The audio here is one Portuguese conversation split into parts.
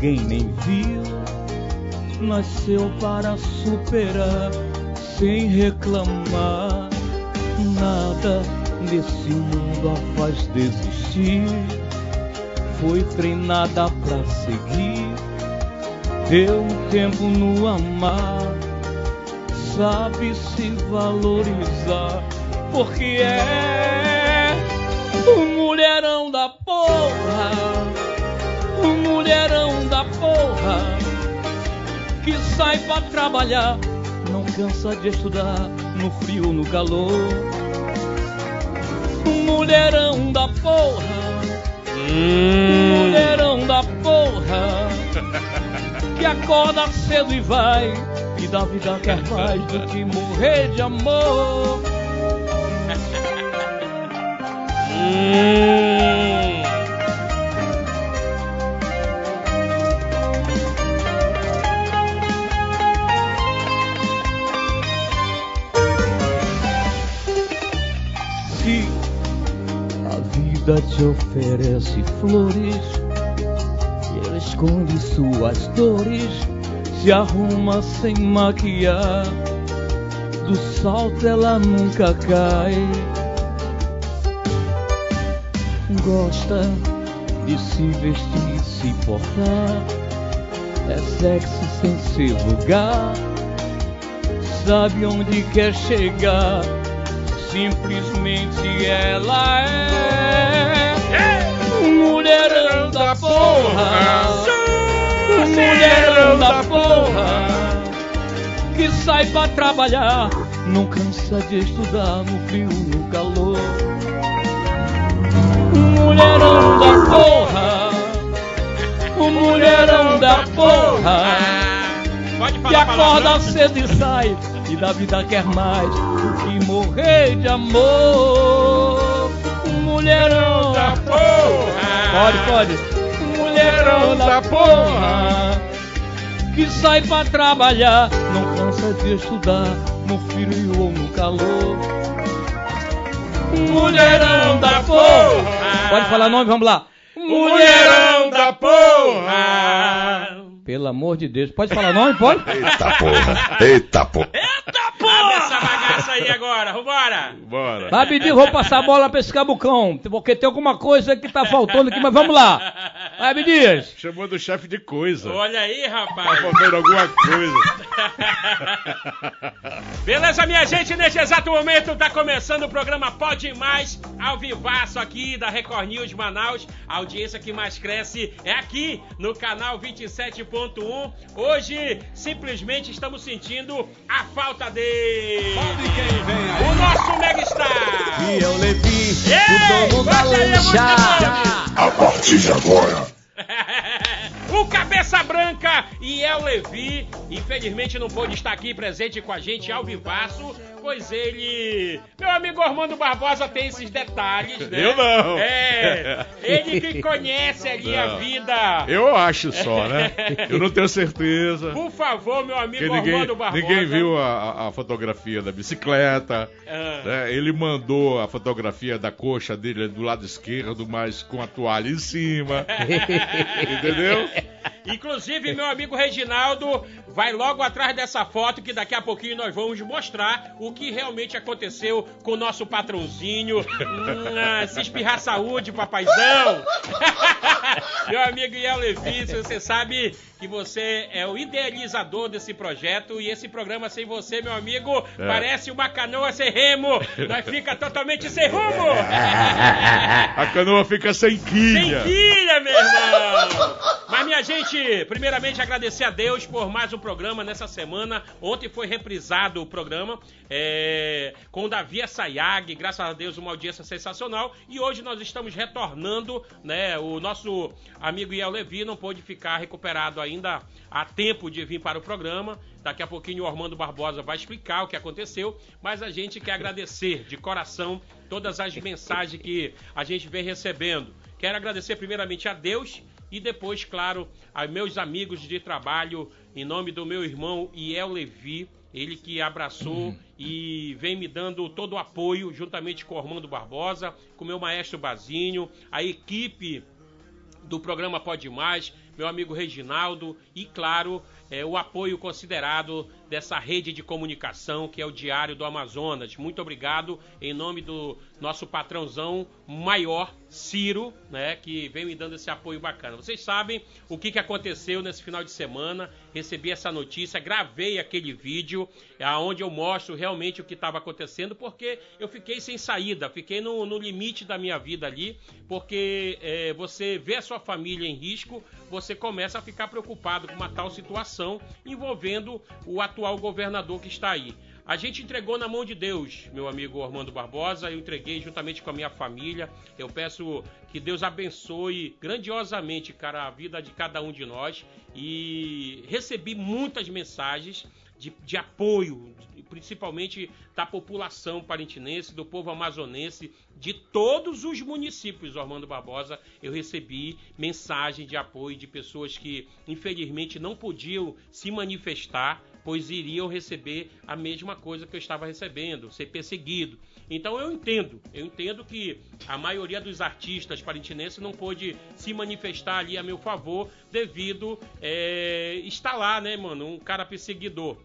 ninguém nem viu. Nasceu para superar, sem reclamar. Nada nesse mundo a faz desistir. Foi treinada pra seguir. Deu um tempo no amar. Sabe se valorizar. Porque é sai pra trabalhar. Não cansa de estudar no frio, no calor mulherão da porra. Hum. Mulherão da porra. Que acorda cedo e vai. E da vida quer mais do que morrer de amor. hum. Oferece flores e ela esconde suas dores, se arruma sem maquiar. Do salto ela nunca cai. Gosta de se vestir e se portar. É sexy sem ser vulgar. Sabe onde quer chegar simplesmente ela é mulherão da porra, mulherão da porra, que sai pra trabalhar, não cansa de estudar no frio, no calor. Mulherão da porra, o mulherão da porra, que acorda cedo e sai e da vida quer mais do que morrer de amor. Mulherão da porra. Pode, pode. Mulherão da porra. Que sai pra trabalhar, não cansa de estudar, no frio ou no calor. Mulherão da porra. Pode falar nome, vamos lá. Mulherão da porra. Pelo amor de Deus. Pode falar nome? Pode? Eita porra. Eita porra. Eita porra. Bagaça aí agora. Vambora. Bora. Rapidinho, vou passar a bola pra esse cabucão. Porque tem alguma coisa que tá faltando aqui, mas vamos lá. Vai, Dias. Chamou do chefe de coisa. Olha aí, rapaz. Tá faltando alguma coisa. Beleza, minha gente? Neste exato momento tá começando o programa Pode Mais, ao vivaço aqui da Record News Manaus. A audiência que mais cresce é aqui no canal 27. Hoje, simplesmente estamos sentindo a falta dele. O nosso Megastar. E eu Levi, Ei, o dono da lancha. A partir de agora. o Cabeça Branca e El Levi, infelizmente não pôde estar aqui presente com a gente ao vivaço, pois ele, meu amigo Armando Barbosa tem esses detalhes, né? Eu não. É, ele que conhece ali não. a vida. Eu acho só, né? Eu não tenho certeza. Por favor, meu amigo ninguém, Armando Barbosa. Ninguém viu a, a fotografia da bicicleta, ah. né? Ele mandou a fotografia da coxa dele do lado esquerdo, mas com a toalha em cima. Entendeu? Inclusive, meu amigo Reginaldo vai logo atrás dessa foto que daqui a pouquinho nós vamos mostrar o que realmente aconteceu com o nosso patrãozinho. hum, se espirrar saúde, papaizão. meu amigo Iel Levi, você sabe que você é o idealizador desse projeto e esse programa sem você, meu amigo, é. parece uma canoa sem remo. Nós fica totalmente sem rumo. A canoa fica sem quilha. Sem quilha, meu irmão. Mas minha gente, primeiramente agradecer a Deus por mais um programa nessa semana. Ontem foi reprisado o programa é, com o Davi Sayag, graças a Deus uma audiência sensacional. E hoje nós estamos retornando, né? O nosso amigo Iel Levi não pôde ficar recuperado ainda há tempo de vir para o programa. Daqui a pouquinho o Armando Barbosa vai explicar o que aconteceu, mas a gente quer agradecer de coração todas as mensagens que a gente vem recebendo. Quero agradecer primeiramente a Deus e depois, claro, a meus amigos de trabalho, em nome do meu irmão Iel Levi, ele que abraçou e vem me dando todo o apoio, juntamente com o Armando Barbosa, com o meu maestro Bazinho, a equipe do programa Pode Mais, meu amigo Reginaldo e, claro, é, o apoio considerado dessa rede de comunicação que é o Diário do Amazonas. Muito obrigado em nome do nosso patrãozão maior, Ciro, né, que vem me dando esse apoio bacana. Vocês sabem o que, que aconteceu nesse final de semana. Recebi essa notícia, gravei aquele vídeo onde eu mostro realmente o que estava acontecendo, porque eu fiquei sem saída, fiquei no, no limite da minha vida ali, porque é, você vê a sua família em risco, você começa a ficar preocupado com uma tal situação envolvendo o atual governador que está aí. A gente entregou na mão de Deus, meu amigo Armando Barbosa. Eu entreguei juntamente com a minha família. Eu peço que Deus abençoe grandiosamente, cara, a vida de cada um de nós. E recebi muitas mensagens de, de apoio, principalmente da população parintinense, do povo amazonense, de todos os municípios, Armando Barbosa, eu recebi mensagem de apoio de pessoas que infelizmente não podiam se manifestar pois iriam receber a mesma coisa que eu estava recebendo, ser perseguido. Então eu entendo, eu entendo que a maioria dos artistas parintinenses não pôde se manifestar ali a meu favor devido é, estar lá, né, mano, um cara perseguidor.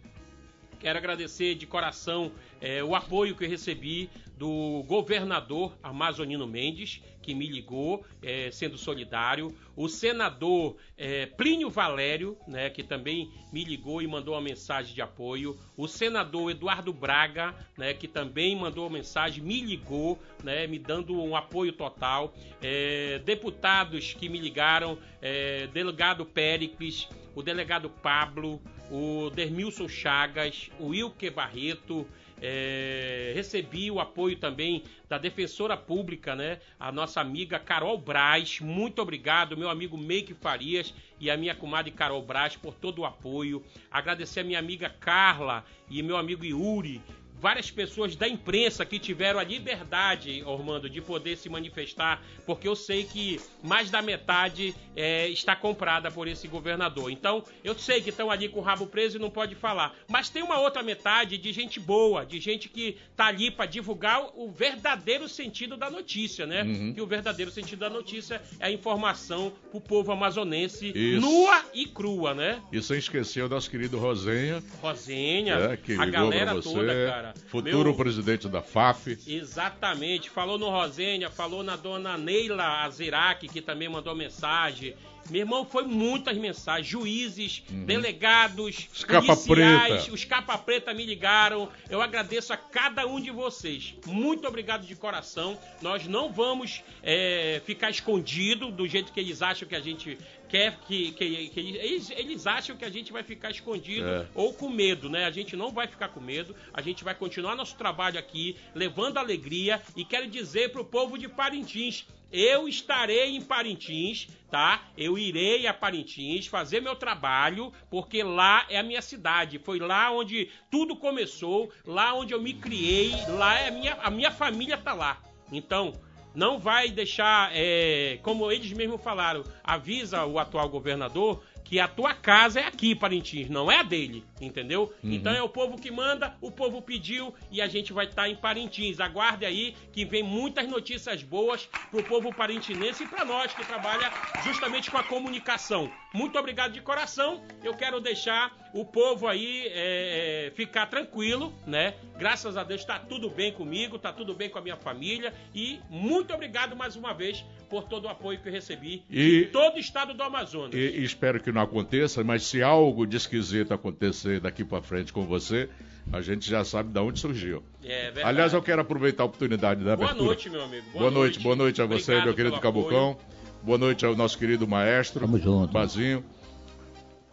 Quero agradecer de coração é, o apoio que recebi do governador Amazonino Mendes, que me ligou, é, sendo solidário, o senador é, Plínio Valério, né, que também me ligou e mandou uma mensagem de apoio, o senador Eduardo Braga, né, que também mandou uma mensagem, me ligou, né, me dando um apoio total, é, deputados que me ligaram, é, delegado Péricles, o delegado Pablo, o Dermilson Chagas, o Wilke Barreto, é, recebi o apoio também da defensora pública, né? A nossa amiga Carol Braz. Muito obrigado, meu amigo Meike Farias e a minha comadre Carol Braz por todo o apoio. Agradecer a minha amiga Carla e meu amigo Yuri várias pessoas da imprensa que tiveram a liberdade, Ormando, de poder se manifestar, porque eu sei que mais da metade é, está comprada por esse governador. Então, eu sei que estão ali com o rabo preso e não pode falar. Mas tem uma outra metade de gente boa, de gente que está ali para divulgar o verdadeiro sentido da notícia, né? Uhum. Que o verdadeiro sentido da notícia é a informação para o povo amazonense Isso. nua e crua, né? E sem esquecer o nosso querido Rosenha. Rosenha, é, que a galera toda, cara cara. Futuro Meu... presidente da FAF. Exatamente. Falou no Rosênia, falou na dona Neila Azirac, que também mandou mensagem. Meu irmão, foi muitas mensagens. Juízes, uhum. delegados, os policiais, capa os capa preta me ligaram. Eu agradeço a cada um de vocês. Muito obrigado de coração. Nós não vamos é, ficar escondido do jeito que eles acham que a gente quer que, que, que eles, eles, acham que a gente vai ficar escondido é. ou com medo, né? A gente não vai ficar com medo, a gente vai continuar nosso trabalho aqui, levando alegria e quero dizer para o povo de Parintins, eu estarei em Parintins, tá? Eu irei a Parintins fazer meu trabalho, porque lá é a minha cidade. Foi lá onde tudo começou, lá onde eu me criei, lá é a minha, a minha família tá lá. Então, não vai deixar, é, como eles mesmos falaram, avisa o atual governador que a tua casa é aqui, Parintins, não é a dele, entendeu? Uhum. Então é o povo que manda, o povo pediu e a gente vai estar tá em Parintins. Aguarde aí que vem muitas notícias boas pro povo parintinense e para nós que trabalha justamente com a comunicação. Muito obrigado de coração. Eu quero deixar o povo aí é, é, ficar tranquilo, né? Graças a Deus está tudo bem comigo, está tudo bem com a minha família e muito obrigado mais uma vez por todo o apoio que eu recebi e, de todo o estado do Amazonas. E, e espero que não aconteça, mas se algo de esquisito acontecer daqui para frente com você, a gente já sabe de onde surgiu. É verdade. Aliás, eu quero aproveitar a oportunidade da abertura. Boa noite, meu amigo. Boa, boa noite. noite, boa noite a você, Obrigado meu querido Cabucão. Boa noite ao nosso querido maestro. Tamo junto. Bazinho.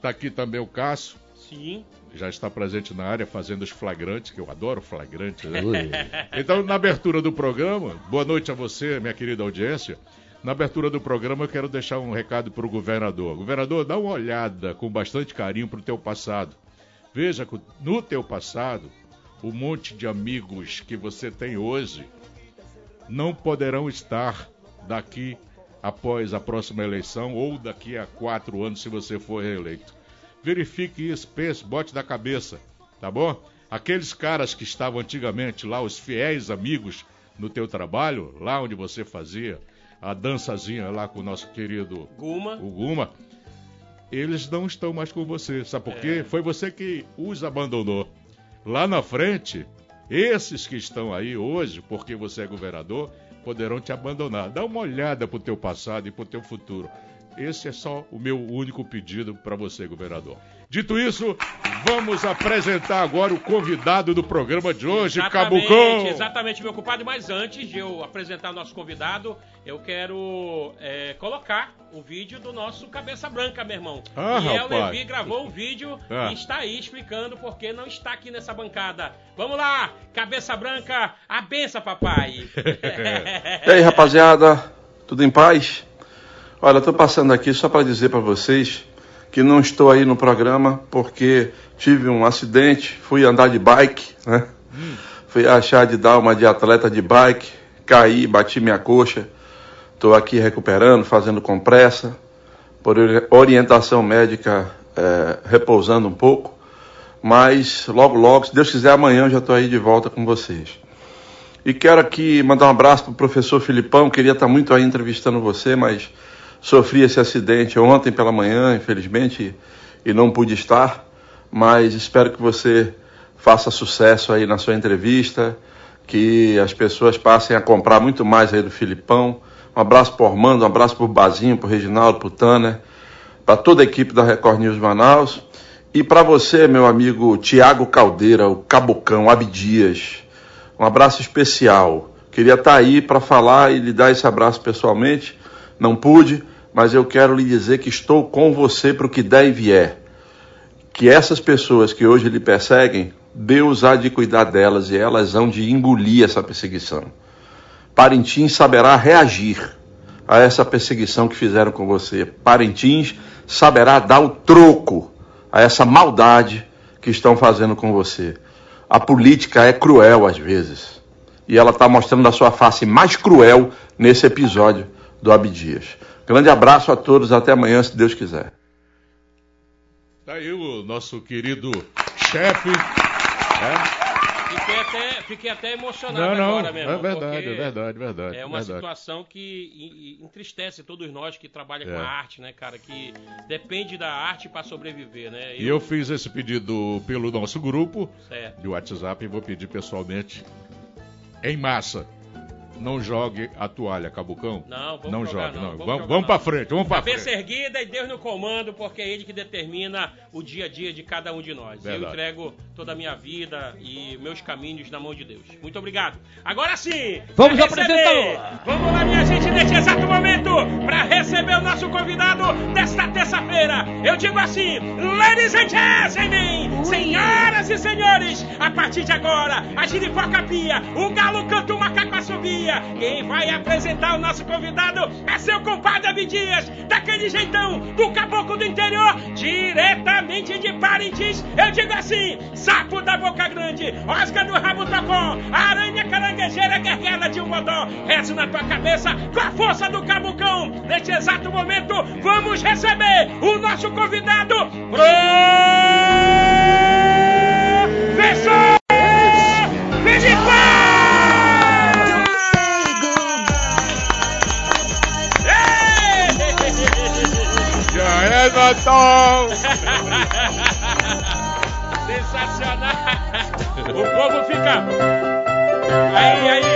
Tá aqui também o Cássio. Sim. Já está presente na área fazendo os flagrantes, que eu adoro flagrante. Né? então, na abertura do programa, boa noite a você, minha querida audiência. Na abertura do programa, eu quero deixar um recado para o governador. Governador, dá uma olhada com bastante carinho para o teu passado. Veja que no teu passado, o monte de amigos que você tem hoje não poderão estar daqui após a próxima eleição ou daqui a quatro anos, se você for reeleito. Verifique isso, pense, bote da cabeça. tá bom? Aqueles caras que estavam antigamente lá, os fiéis amigos no teu trabalho, lá onde você fazia a dançazinha lá com o nosso querido Guma. o Guma, eles não estão mais com você. Sabe por quê? Foi você que os abandonou. Lá na frente, esses que estão aí hoje, porque você é governador, poderão te abandonar. Dá uma olhada pro teu passado e pro teu futuro. Esse é só o meu único pedido para você, governador. Dito isso, vamos apresentar agora o convidado do programa de hoje, Exatamente, Cabucão. Exatamente, meu culpado. Mas antes de eu apresentar o nosso convidado, eu quero é, colocar o vídeo do nosso Cabeça Branca, meu irmão. Ah, e o rapaz. Levi gravou um vídeo Ah. e está aí explicando por que não está aqui nessa bancada. Vamos lá, Cabeça Branca, a benção, papai. E aí, rapaziada, tudo em paz? Olha, eu tô passando aqui só para dizer para vocês que não estou aí no programa porque tive um acidente, fui andar de bike, né? Fui achar de dar uma de atleta de bike, caí, bati minha coxa. Estou aqui recuperando, fazendo compressa, por ori- orientação médica, é, repousando um pouco. Mas logo, logo, se Deus quiser, amanhã eu já estou aí de volta com vocês. E quero aqui mandar um abraço para o professor Filipão. Queria estar muito aí entrevistando você, mas sofri esse acidente ontem pela manhã, infelizmente, e não pude estar. Mas espero que você faça sucesso aí na sua entrevista, que as pessoas passem a comprar muito mais aí do Filipão. Um abraço para Armando, um abraço para o Bazinho, para Reginaldo, para Tanner, para toda a equipe da Record News Manaus. E para você, meu amigo Tiago Caldeira, o Cabocão, Abdias. Um abraço especial. Queria estar aí para falar e lhe dar esse abraço pessoalmente. Não pude, mas eu quero lhe dizer que estou com você para o que der e vier. Que essas pessoas que hoje lhe perseguem, Deus há de cuidar delas e elas hão de engolir essa perseguição. Parintins saberá reagir a essa perseguição que fizeram com você. Parintins saberá dar o troco a essa maldade que estão fazendo com você. A política é cruel às vezes. E ela está mostrando a sua face mais cruel nesse episódio do Abdias. Grande abraço a todos, até amanhã, se Deus quiser. Tá aí o nosso querido chefe. né? Fiquei até, fiquei até emocionado Não, não, agora mesmo. é verdade, é verdade, verdade. É uma verdade. situação que entristece todos nós que trabalham É. com a arte, né, cara? Que depende da arte para sobreviver, né? E eu fiz esse pedido pelo nosso grupo Certo. de WhatsApp e vou pedir pessoalmente em massa. Não jogue a toalha, Cabucão. Não, vamos não jogar, jogue, não. não. Vamos Vamos, pra frente, vamos pra Cabeça frente. erguida e Deus no comando, porque é Ele que determina o dia a dia de cada um de nós. Eu Verdade. entrego toda a minha vida e meus caminhos na mão de Deus. Muito obrigado. Agora sim, Vamos pra apresentá-lo. Vamos lá, minha gente, neste exato momento, para receber o nosso convidado desta terça-feira. Eu digo assim, ladies and gentlemen, senhoras e senhores, a partir de agora, a giripoca pia, o galo canta, o macaco assobia. Quem vai apresentar o nosso convidado é seu compadre Abdias, daquele jeitão, do caboclo do interior, diretamente de Parintins. Eu digo assim, sapo da boca grande, osga do rabo tocó, aranha caranguejeira, guerguela de um bodó. Rezo na tua cabeça com a força do cabucão. Neste exato momento, vamos receber o nosso convidado, professor Natal! Sensacional! O povo fica. Aí, aí!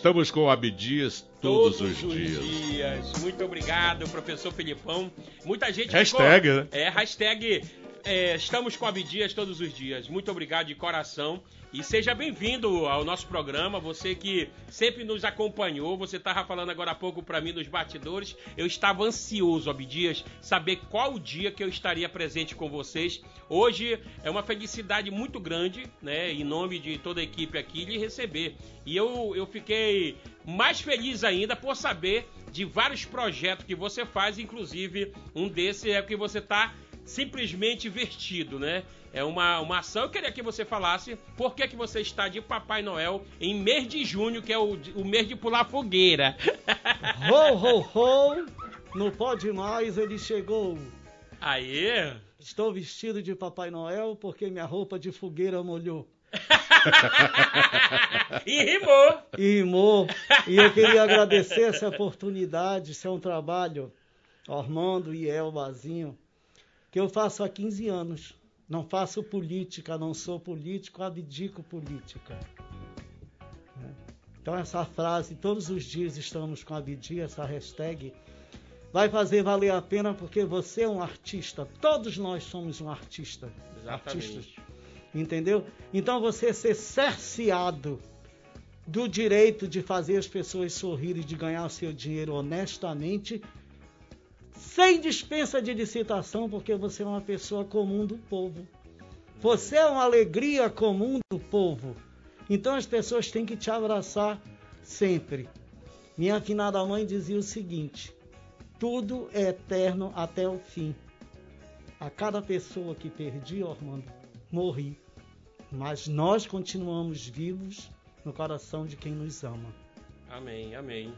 Estamos com o Abdias todos, os dias. dias. Muito obrigado, professor Felipão. Muita gente Hashtag, ficou- né? É, hashtag é, estamos com Abdias todos os dias. Muito obrigado de coração. E seja bem-vindo ao nosso programa. Você que sempre nos acompanhou. Você estava falando agora há pouco para mim nos batidores. Eu estava ansioso, Abdias, saber qual o dia que eu estaria presente com vocês. Hoje é uma felicidade muito grande, né? Em nome de toda a equipe aqui, lhe receber. E eu, eu fiquei mais feliz ainda por saber de vários projetos que você faz, inclusive um desses é o que você está simplesmente vestido, né? É uma, uma ação. Eu queria que você falasse por que, que você está de Papai Noel em mês de junho, que é o, o mês de pular fogueira. Ho, ho, ho! Não pode mais, ele chegou. Aí. Estou vestido de Papai Noel porque minha roupa de fogueira molhou. e rimou. E rimou. E eu queria agradecer essa oportunidade. Isso é um trabalho, Armando e Elbazinho, que eu faço há 15 anos. Não faço política, não sou político, abdico política. Então essa frase, todos os dias estamos com abdia, essa hashtag, vai fazer valer a pena porque você é um artista. Todos nós somos um artista. Exatamente. Artistas. Entendeu? Então você ser cerceado do direito de fazer as pessoas sorrirem, de ganhar seu dinheiro honestamente, sem dispensa de licitação, porque você é uma pessoa comum do povo. Você é uma alegria comum do povo. Então as pessoas têm que te abraçar sempre. Minha afinada mãe dizia o seguinte: tudo é eterno até o fim. A cada pessoa que perdi, Ormando, morri. Mas nós continuamos vivos no coração de quem nos ama. Amém, amém.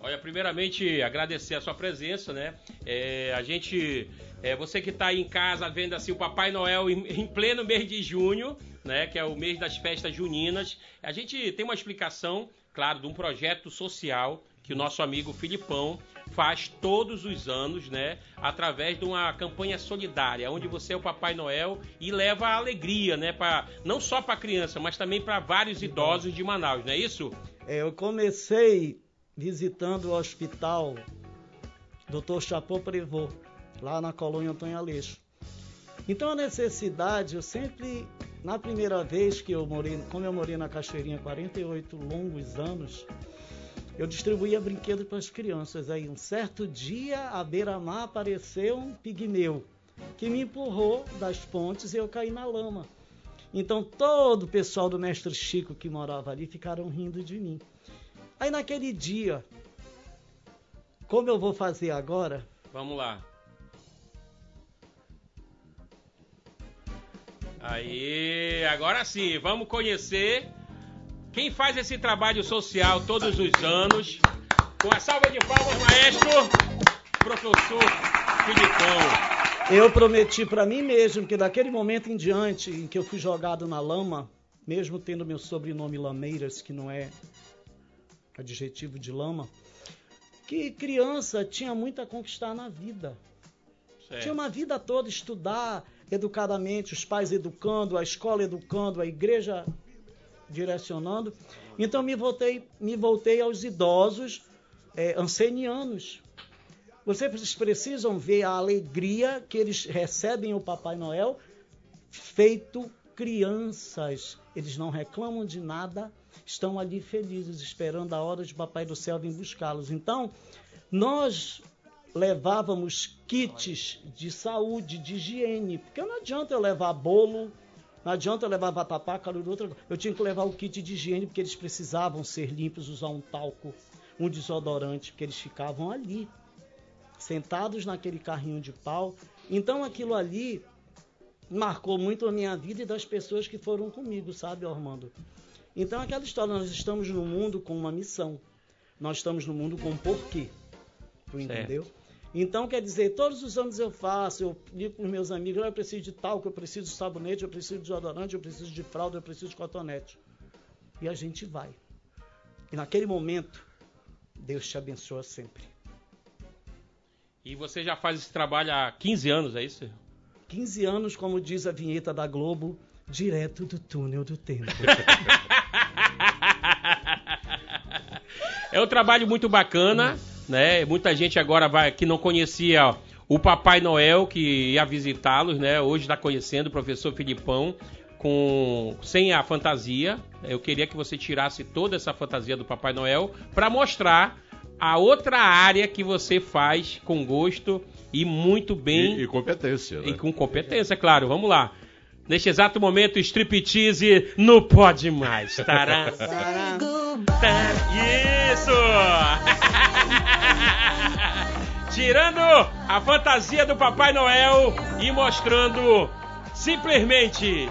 Olha, primeiramente agradecer a sua presença, né? É, a gente, é, você que está aí em casa vendo assim o Papai Noel em, em, pleno mês de junho, né? Que é o mês das festas juninas. A gente tem uma explicação, claro, de um projeto social que o nosso amigo Filipão faz todos os anos, né? Através de uma campanha solidária, onde você é o Papai Noel e leva alegria, né? Pra, não só para criança, mas também para vários idosos de Manaus, não é isso? É, eu comecei visitando o hospital Dr. Chapô Prevô, lá na colônia Antônio Aleixo. Então a necessidade, eu sempre, na primeira vez que eu morei, como eu morei na Cachoeirinha 48 longos anos, eu distribuía brinquedos para as crianças. Aí um certo dia, à beira-mar apareceu um pigmeu que me empurrou das pontes e eu caí na lama. Então todo o pessoal do mestre Chico que morava ali ficaram rindo de mim. Aí naquele dia, como eu vou fazer agora? Vamos lá. Aí, agora sim, vamos conhecer quem faz esse trabalho social todos os anos. Com a salva de palmas, maestro, professor Filipão. Eu prometi para mim mesmo que daquele momento em diante em que eu fui jogado na lama, mesmo tendo meu sobrenome Lameiras, que não é adjetivo de lama, que criança tinha muito a conquistar na vida. Certo. Tinha uma vida toda estudar educadamente, os pais educando, a escola educando, a igreja direcionando. Então me voltei, me voltei aos idosos é, ancenianos. Vocês precisam ver a alegria que eles recebem o Papai Noel feito crianças. Eles não reclamam de nada, estão ali felizes, esperando a hora de Papai do Céu vir buscá-los. Então, nós levávamos kits de saúde, de higiene, porque não adianta eu levar bolo, não adianta eu levar vatapá, calor, outra. Eu tinha que levar o kit de higiene, porque eles precisavam ser limpos, usar um talco, um desodorante, porque eles ficavam ali, sentados naquele carrinho de pau. Então aquilo ali marcou muito a minha vida e das pessoas que foram comigo, sabe, Armando? Então, aquela história, nós estamos no mundo com uma missão. Nós estamos no mundo com um porquê. Tu entendeu? Então, quer dizer, todos os anos eu faço, eu digo para os meus amigos, eu preciso de talco, eu preciso de sabonete, eu preciso de desodorante, eu preciso de fralda, eu preciso de cotonete. E a gente vai. E naquele momento, Deus te abençoa sempre. E você já faz esse trabalho há 15 anos, é isso? 15 anos, como diz a vinheta da Globo, direto do túnel do tempo. é um trabalho muito bacana, né? Muita gente agora vai que não conhecia o Papai Noel que ia visitá-los, né? Hoje está conhecendo o professor Filipão com sem a fantasia. Eu queria que você tirasse toda essa fantasia do Papai Noel para mostrar a outra área que você faz com gosto e muito bem. E, e competência. Né? E com competência, claro. Vamos lá. Neste exato momento, striptease no Pode Mais. Tará. Isso! tirando a fantasia do Papai Noel e mostrando simplesmente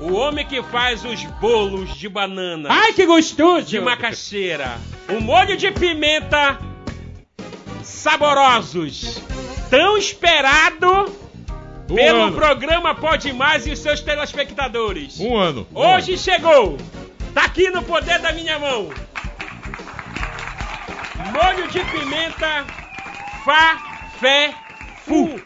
o homem que faz os bolos de banana. Ai, que gostoso! De macaxeira. O molho de pimenta saborosos. Tão esperado Um pelo ano. programa Pode Mais e os seus telespectadores. Um ano. Um Hoje ano. chegou. Tá aqui no poder da minha mão. Molho de pimenta Fá Fé Fu.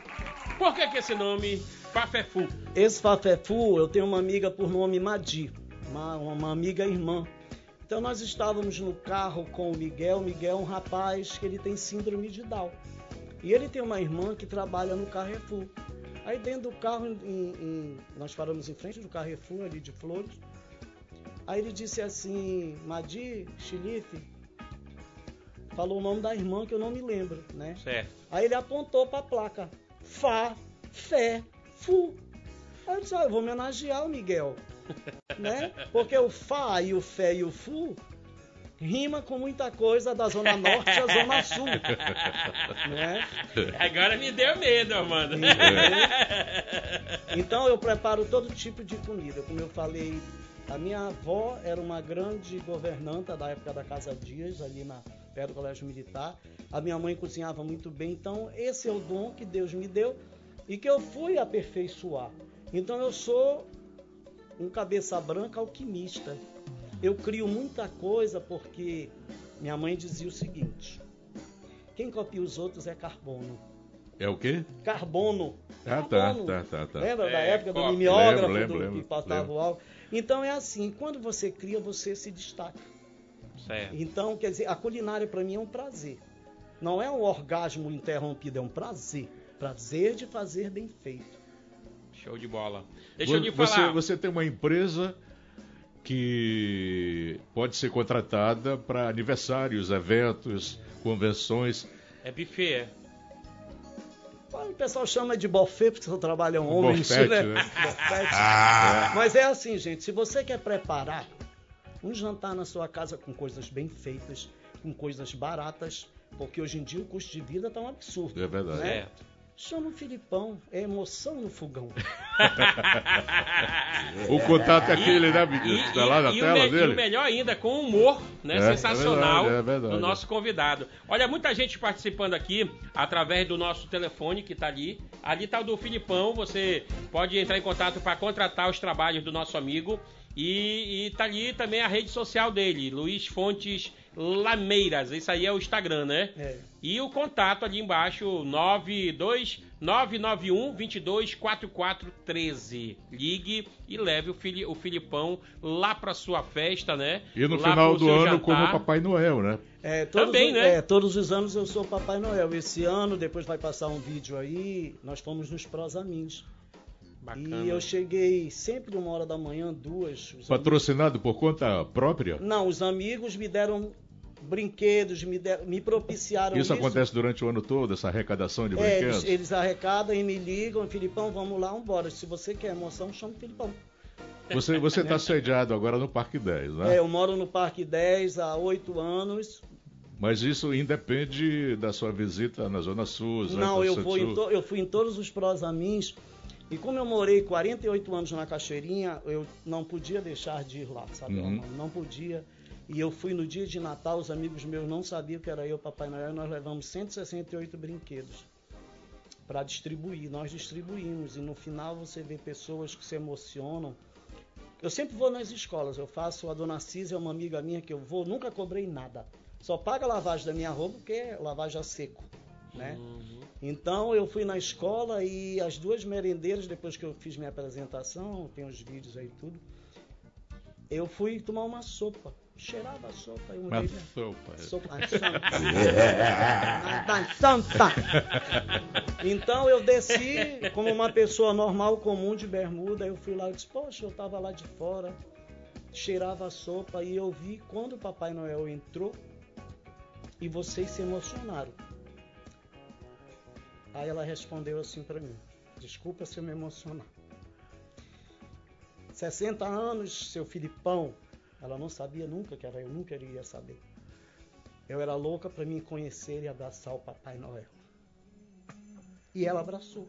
Por que, que esse nome Fá Fé Fu? Esse Fafefu, eu tenho uma amiga por nome Madi, uma, uma amiga irmã. Então nós estávamos no carro com o Miguel. O Miguel é um rapaz que ele tem síndrome de Down. E ele tem uma irmã que trabalha no Carrefour. Aí dentro do carro, em- em- nós paramos em frente do Carrefour ali de Flores. Aí ele disse assim, Madi, Chilife, falou o nome da irmã que eu não me lembro, né? Certo. Aí ele apontou para a placa. Fá, Fé, Fu. Aí eu disse, ó, eu vou homenagear o Miguel. né? Porque o Fá e o Fé e o Fu rima com muita coisa da Zona Norte à Zona Sul. né? Agora me deu medo, Armando. Então eu preparo todo tipo de comida. Como eu falei, a minha avó era uma grande governanta da época da Casa Dias, ali na, perto do Colégio Militar. A minha mãe cozinhava muito bem. Então esse é o dom que Deus me deu e que eu fui aperfeiçoar. Então eu sou um cabeça branca alquimista. Eu crio muita coisa porque minha mãe dizia o seguinte: quem copia os outros é carbono. É o quê? Carbono. Ah, tá, Carbono. tá, tá, tá. Lembra da É, época do cópia. mimeógrafo Lembro, lembro, do, que passava lembro. o álcool? Então é assim, quando você cria, você se destaca. Certo. Então, quer dizer, a culinária para mim é um prazer. Não é um orgasmo interrompido, é um prazer. Prazer de fazer bem feito. Show de bola. Deixa eu lhe você, falar. você tem uma empresa que pode ser contratada para aniversários, eventos, convenções. É buffet, é? O pessoal chama de buffet porque seu trabalho é um homem, Bofete, né? né? Bofete. Mas é assim, gente, se você quer preparar um jantar na sua casa com coisas bem feitas, com coisas baratas, porque hoje em dia o custo de vida tá um absurdo. É verdade. né? Certo. Chama o Filipão, é emoção no fogão. O contato é aquele, né, E, menino? Está lá na e- e o tela e dele? o melhor ainda, com humor, né? É, sensacional é verdade, é verdade. do nosso convidado. Olha, muita gente participando aqui através do nosso telefone que tá ali. Ali tá o do Filipão, você pode entrar em contato para contratar os trabalhos do nosso amigo. E, e tá ali também a rede social dele, Luiz Fontes Lameiras. Isso aí é o Instagram, né? É. E o contato ali embaixo, 92 991 22 4413. Ligue e leve o, Fili- o Filipão lá pra sua festa, né? E no Lá final do ano, jantar. como o Papai Noel, né? É, todos, Também, os- né? é, todos os anos eu sou Papai Noel. Esse ano, depois vai passar um vídeo aí, nós fomos nos Prosamins. Bacana. E eu cheguei sempre uma hora da manhã, duas. Patrocinado por conta própria? amigos- Não, os amigos me deram brinquedos, me, deram- me propiciaram Isso acontece durante o ano todo, essa arrecadação de É, brinquedos? eles, eles arrecadam e me ligam, Filipão, vamos lá, vambora. Se você quer emoção, chama o Filipão. Você você está sediado agora no Parque 10, né? É, eu moro no Parque 10 há oito anos. Mas isso independe da sua visita na Zona Sul. Zona Não, eu, vou to- eu fui em todos os Prosamins. E como eu morei 48 anos na Cachoeirinha, eu não podia deixar de ir lá, sabe? Uhum. Não podia. E eu fui no dia de Natal, os amigos meus não sabiam que era eu, Papai Noel, e nós levamos 168 brinquedos para distribuir. Nós distribuímos e no final você vê pessoas que se emocionam. Eu sempre vou nas escolas, eu faço, a dona Cisa é uma amiga minha que eu vou, nunca cobrei nada. Só paga a lavagem da minha roupa porque é lavagem a seco, né? Então eu fui na escola e as duas merendeiras, depois que eu fiz minha apresentação, tem os vídeos aí tudo, eu fui tomar uma sopa. Cheirava a sopa. Eu mudei minha- sopa. Sopa ah, santa. Santa. Então eu desci como uma pessoa normal, comum, de bermuda. Eu fui lá e disse, poxa, eu estava lá de fora, cheirava a sopa e eu vi quando o Papai Noel entrou e vocês se emocionaram. Aí ela respondeu assim para mim, desculpa se eu me emocionar. 60 anos, seu Filipão. Ela não sabia nunca que era eu, nunca iria saber. Eu era louca para me conhecer e abraçar o Papai Noel. E ela abraçou.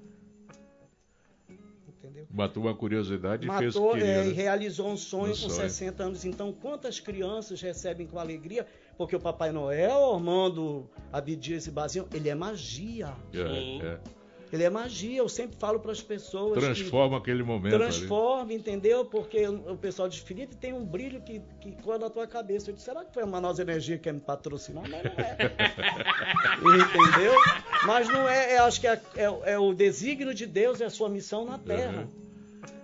Entendeu? Matou uma curiosidade Matou, e fez o que queria, é, né? e realizou um sonho Um com sonho. 60 anos. Então, quantas crianças recebem com alegria? Porque o Papai Noel, Armando, Abdias e Bazinho, ele é magia. Sim. É, é. Ele é magia. Eu sempre falo para as pessoas. que- Transforma aquele momento ali. Transforma, entendeu? Porque o pessoal diz, Felipe, tem um brilho que, que cola na tua cabeça. Eu disse, será que foi a Manaus Energia que quer me patrocinar? Mas não é. entendeu? Mas não é, eu acho que é, é- é o desígnio de Deus, é a sua missão na Terra.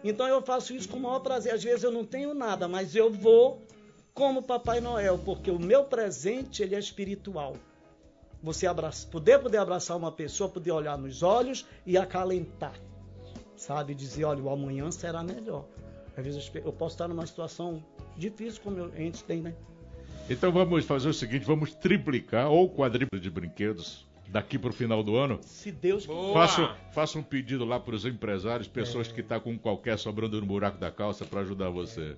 Então eu faço isso com o maior prazer. Às vezes eu não tenho nada, mas eu vou como Papai Noel, porque o meu presente ele é espiritual. Você abraça, poder poder abraçar uma pessoa, poder olhar nos olhos e acalentar, sabe, dizer, olha, o amanhã será melhor. Às vezes eu posso estar numa situação difícil como a gente tem, né? Então vamos fazer o seguinte, vamos triplicar ou quadriplo de brinquedos daqui para o final do ano. Se Deus Boa. Faça, faça um pedido lá para os empresários, pessoas É. que estão com qualquer sobrando no buraco da calça para ajudar você.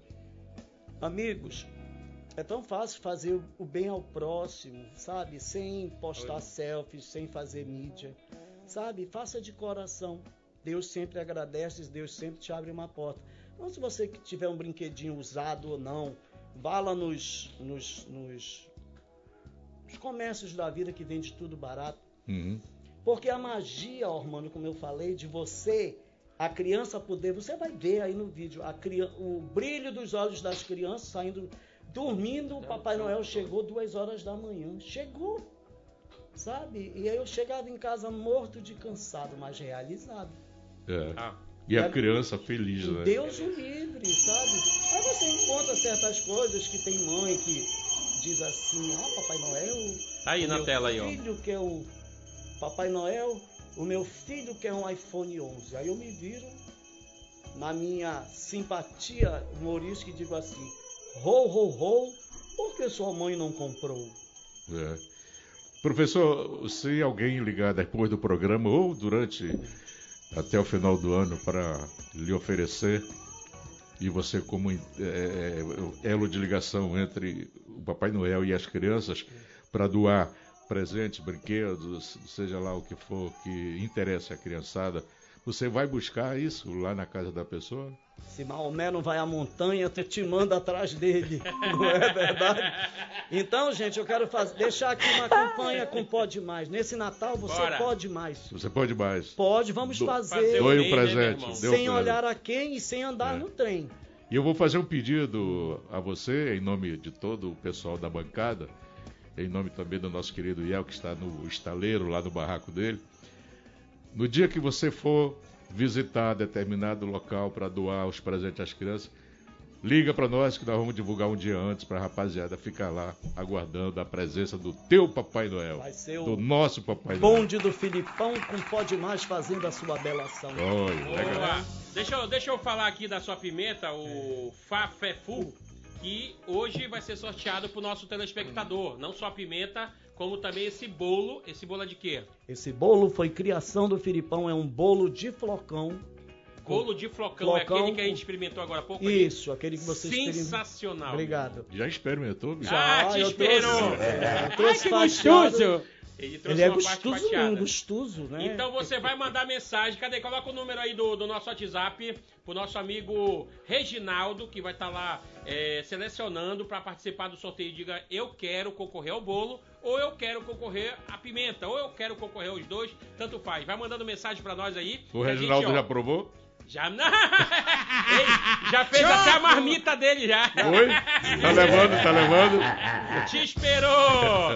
Amigos, é tão fácil fazer o bem ao próximo, sabe? Sem postar selfies, sem fazer mídia, sabe? Faça de coração. Deus sempre agradece, Deus sempre te abre uma porta. Então, se você tiver um brinquedinho usado ou não, vá lá nos, nos, nos, nos comércios da vida que vende tudo barato. Uhum. Porque a magia, Ormando, como eu falei, de você, a criança poder, você vai ver aí no vídeo, a o brilho dos olhos das crianças saindo, dormindo, o Papai Noel chegou duas horas da manhã. Chegou, sabe? E aí eu chegava em casa morto de cansado, mas realizado. É. Ah, E a criança feliz, né? Deus o livre, sabe? Aí você encontra certas coisas que tem mãe que diz assim, ah, Papai Noel. Tá aí o na meu tela aí, ó. filho quer um Papai Noel, o meu filho quer um iPhone 11. Aí eu me viro na minha simpatia humorística e digo assim, ho, ho, ho, por que sua mãe não comprou? É. Professor, se alguém ligar depois do programa ou durante até o final do ano para lhe oferecer e você como é, é, elo de ligação entre o Papai Noel e as crianças para doar presentes, brinquedos, seja lá o que for que interesse a criançada, você vai buscar isso lá na casa da pessoa? Se Maomé não vai à montanha, tu te manda atrás dele. Não é verdade? Então, gente, eu quero fazer, deixar aqui uma campanha com Pode Mais. Nesse Natal você Bora. pode mais. Você pode mais. Pode, vamos Do- fazer, Doe um né, presente. um sem olhar a quem e sem andar É. no trem. E eu vou fazer um pedido a você, em nome de todo o pessoal da bancada, em nome também do nosso querido Iel, que está no estaleiro, lá no barraco dele. No dia que você for visitar determinado local para doar os presentes às crianças, liga para nós que nós vamos divulgar um dia antes para a rapaziada ficar lá aguardando a presença do teu Papai Noel. Vai ser o do nosso Papai Noel. bonde do Filipão com Pode Mais fazendo a sua bela ação. Olha, legal. Boa. Deixa eu, deixa eu falar aqui da sua pimenta, o Fafefu, que hoje vai ser sorteado pro nosso telespectador. Não só a pimenta, como também esse bolo. Esse bolo é de quê? Esse bolo foi criação do Filipão, é um bolo de flocão. Bolo de flocão, é Flocão aquele que a gente experimentou agora há pouco. ali? Isso, aquele que você experimentou. Sensacional. Obrigado. Já experimentou, bicho? Ah, te eu esperou. trouxe, é, eu Ai, trouxe que gostoso! Ele trouxe Ele é uma parte gostoso, não, gostoso, né? Então você vai mandar mensagem. Cadê? Coloca o número aí do, do nosso WhatsApp pro nosso amigo Reginaldo, que vai estar lá é, selecionando para participar do sorteio. Diga eu quero concorrer ao bolo, ou eu quero concorrer à pimenta, ou eu quero concorrer aos dois, tanto faz. Vai mandando mensagem para nós aí. O Reginaldo gente, ó, já provou? Já, Ele já fez até a marmita dele já. Oi? Tá levando, tá levando? Te esperou!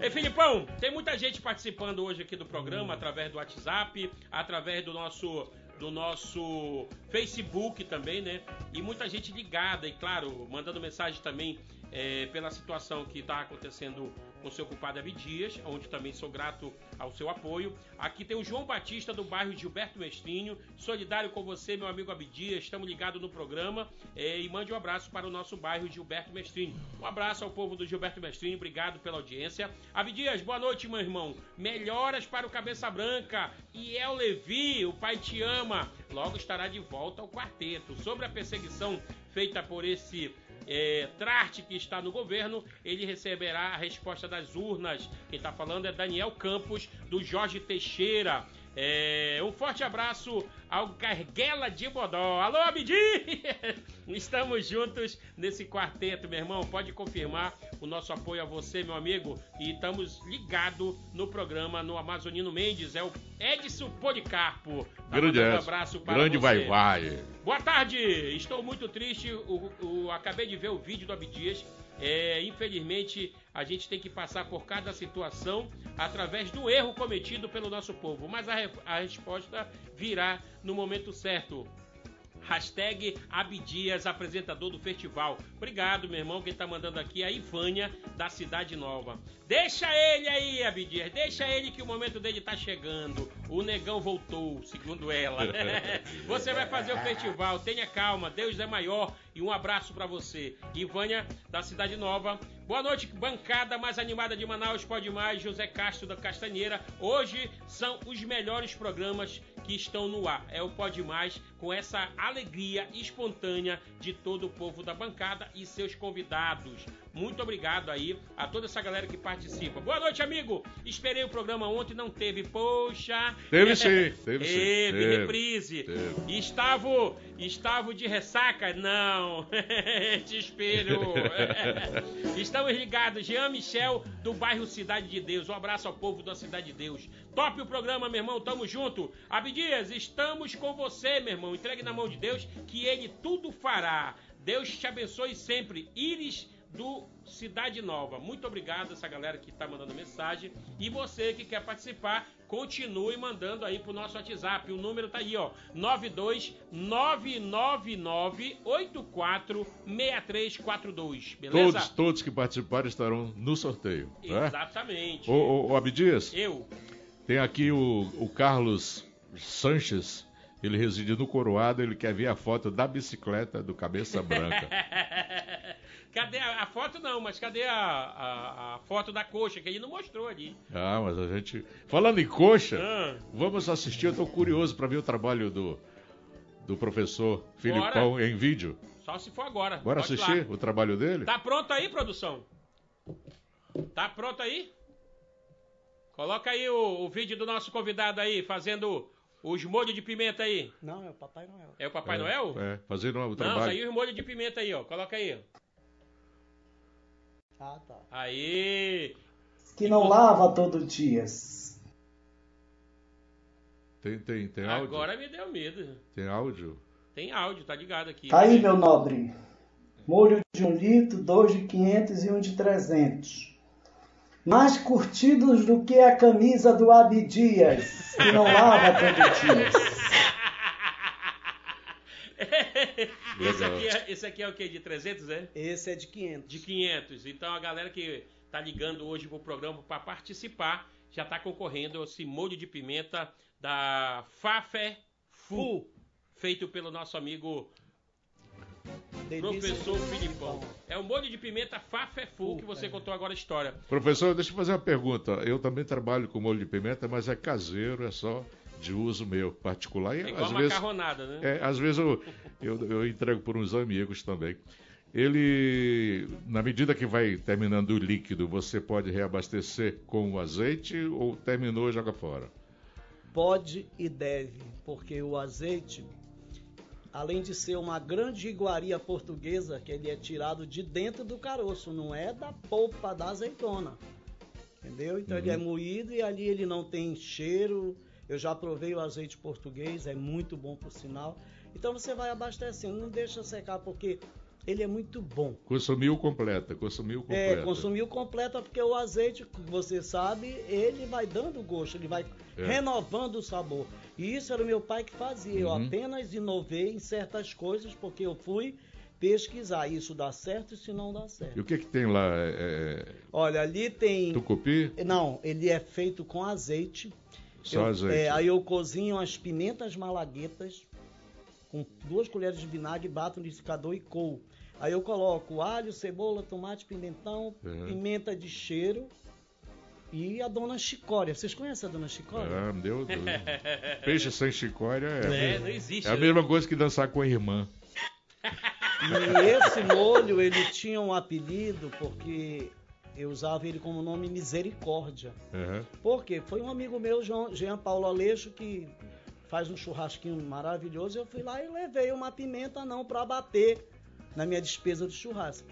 Ei, Filipão, tem muita gente participando hoje aqui do programa através do WhatsApp, através do nosso do nosso Facebook também, né? E muita gente ligada e, claro, mandando mensagem também é, pela situação que está acontecendo com seu culpado Abdias, onde também sou grato ao seu apoio. Aqui tem o João Batista do bairro Gilberto Mestrinho, solidário com você, meu amigo Abdias, estamos ligados no programa é, e mande um abraço para o nosso bairro Gilberto Mestrinho. Um abraço ao povo do Gilberto Mestrinho, obrigado pela audiência. Abdias, boa noite, meu irmão. Melhoras para o Cabeça Branca e El Levi, o pai te ama. Logo estará de volta ao quarteto. Sobre a perseguição feita por esse é, que está no governo, ele receberá a resposta das urnas. Quem está falando é Daniel Campos, do Jorge Teixeira. É, um forte abraço ao Carguela de Bodó. Alô, Abdi! Estamos juntos nesse quarteto, meu irmão. Pode confirmar o nosso apoio a você, meu amigo. E estamos ligados no programa no Amazonino Mendes. É o Edson Policarpo. Tá Grande um abraço para Grande você. vai vai. Boa tarde. Estou muito triste. O, o, acabei de ver o vídeo do Abdias. É, infelizmente, a gente tem que passar por cada situação através do erro cometido pelo nosso povo. Mas a, a resposta virá no momento certo. Hashtag Abdias, apresentador do festival. Obrigado, meu irmão. Quem tá mandando aqui é a Ivânia, da Cidade Nova. Deixa ele aí, Abdias. Deixa ele que o momento dele tá chegando. O negão voltou, segundo ela. você vai fazer o festival. Tenha calma. Deus é maior. E um abraço para você. Ivânia, da Cidade Nova. Boa noite, bancada mais animada de Manaus. Pode mais, José Castro da Castanheira. Hoje são os melhores programas que estão no ar. É o Pode Mais, com essa alegria espontânea de todo o povo da bancada e seus convidados. Muito obrigado aí a toda essa galera que participa. Boa noite, amigo. Esperei o programa ontem, não teve. Poxa. Teve sim, teve sim. Teve, teve reprise. Teve. Estava, estava de ressaca? Não. Te espero. Estamos ligados. Jean Michel, do bairro Cidade de Deus. Um abraço ao povo da Cidade de Deus. Top o programa, meu irmão. Tamo junto. Abdias, estamos com você, meu irmão. Entregue na mão de Deus que ele tudo fará. Deus te abençoe sempre. Iris do Cidade Nova. Muito obrigado essa galera que está mandando mensagem. E você que quer participar, continue mandando aí pro nosso WhatsApp. O número tá aí, ó. 92999846342. Beleza? Todos, todos que participarem estarão no sorteio. Né? Exatamente. Ô, ô, ô Abdias. Eu. Tem aqui o, o Carlos Sanches. Ele reside no Coroado, ele quer ver a foto da bicicleta do Cabeça Branca. Cadê a, a, foto não, mas cadê a, a, a, foto da coxa que ele não mostrou ali? Ah, mas a gente. Falando em coxa, ah. vamos assistir. Eu tô curioso para ver o trabalho do, do professor Filipão Bora. em vídeo. Só se for agora. Bora Pode assistir o trabalho dele? Tá pronto aí, produção? Tá pronto aí? Coloca aí o, o vídeo do nosso convidado aí, fazendo os molhos de pimenta aí. Não, é o Papai Noel. É o Papai é, Noel? É, fazendo o trabalho. Não, saiu os molhos de pimenta aí, ó. Coloca aí. Ah, tá. Aí. Que não lava todo dia. Tem, tem, tem áudio? Agora me deu medo. Tem áudio? Tem áudio, tá ligado aqui. Tá aí, meu nobre. Molho de um litro, dois de 500 e um de 300. Mais curtidos do que a camisa do Abdias, que não lava todo dia. esse, aqui é, esse aqui é o que? De 300, é? Esse é de 500. De 500. Então a galera que tá ligando hoje pro programa para participar já tá concorrendo esse molho de pimenta da Fafé Fu, feito pelo nosso amigo Professor Filipão. É o molho de pimenta Fafé Fu que você contou agora a história. Professor, deixa eu fazer uma pergunta. Eu também trabalho com molho de pimenta, mas é caseiro, é só de uso meu particular. E, é igual às macarronada, vezes, né? É, às vezes eu, eu, eu entrego por uns amigos também. Ele, na medida que vai terminando o líquido, você pode reabastecer com o azeite ou terminou e joga fora? Pode e deve, porque o azeite, além de ser uma grande iguaria portuguesa, que ele é tirado de dentro do caroço, não é da polpa da azeitona. Entendeu? Então uhum. ele é uhum. moído e ali ele não tem cheiro, eu já provei o azeite português, é muito bom por sinal. Então você vai abastecendo, não deixa secar porque ele é muito bom. Consumiu completa, consumiu completa. É, consumiu completa porque o azeite, você sabe, ele vai dando gosto, ele vai é. renovando o sabor. E isso era o meu pai que fazia. Uhum. Eu apenas inovei em certas coisas porque eu fui pesquisar. Isso dá certo e se não dá certo. E o que que tem lá? É... é Olha, ali tem... Tucupi? Não, ele é feito com azeite. Só eu, azeite. É, aí eu cozinho as pimentas malaguetas com duas colheres de vinagre, bato no liquidificador e coo. Aí eu coloco alho, cebola, tomate, pimentão, uhum. pimenta de cheiro e a dona chicória. Vocês conhecem a dona chicória? Ah, meu Deus. Peixe sem chicória é, é, não existe, é a né? mesma coisa que dançar com a irmã. E esse molho, ele tinha um apelido porque eu usava ele como nome Misericórdia. Uhum. Por quê? Foi um amigo meu, João, Jean Paulo Aleixo, que faz um churrasquinho maravilhoso. Eu fui lá e levei uma pimenta não para bater na minha despesa do churrasco.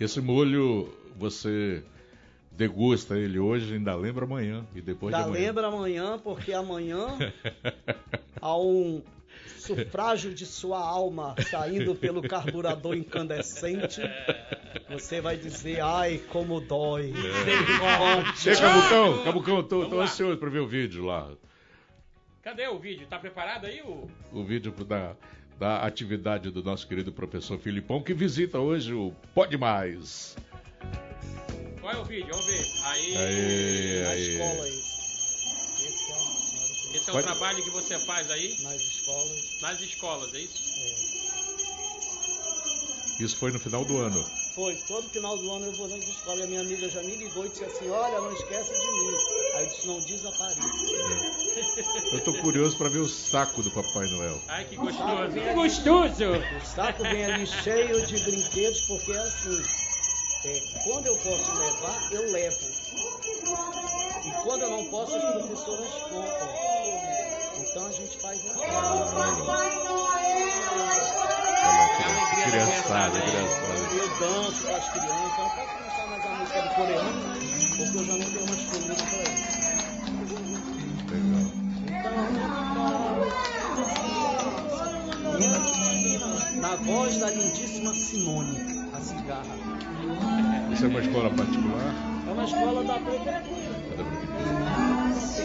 Esse molho você degusta ele hoje, ainda lembra amanhã e depois ainda de amanhã. lembra amanhã, porque amanhã há um sufrágio de sua alma saindo pelo carburador incandescente. Você vai dizer, ai, como dói. É. Ei, Cabucão, Cabucão, tô, tô ansioso para ver o vídeo lá. Cadê o vídeo? Tá preparado aí o... O vídeo da, da atividade do nosso querido professor Filipão, que visita hoje o Pode Mais. Qual é o vídeo? Vamos ver. Aí. Aí, Na aí. escola isso. Esse é é Pode- o trabalho que você faz aí nas escolas. nas escolas, é isso? Isso foi no final do ano. Foi, todo final do ano eu vou nas escolas. E a minha amiga já me ligou e disse assim, olha, não esquece de mim. Aí eu disse, não desapareça. Eu tô curioso para ver o saco do Papai Noel. Ai, que gostoso. Que gostoso! O saco vem ali cheio de brinquedos, porque é assim. é, quando eu posso levar, eu levo. E quando eu não posso, as professoras compram. Então a gente faz assim. Que criançada, criançada. Eu danço com as crianças. Eu não posso começar mais a música do coreano, porque eu já não tenho mais comida para isso. Legal. Na voz da lindíssima Simone, a cigarra. Isso é uma escola particular? É uma escola da prefeitura. Olha todo mundo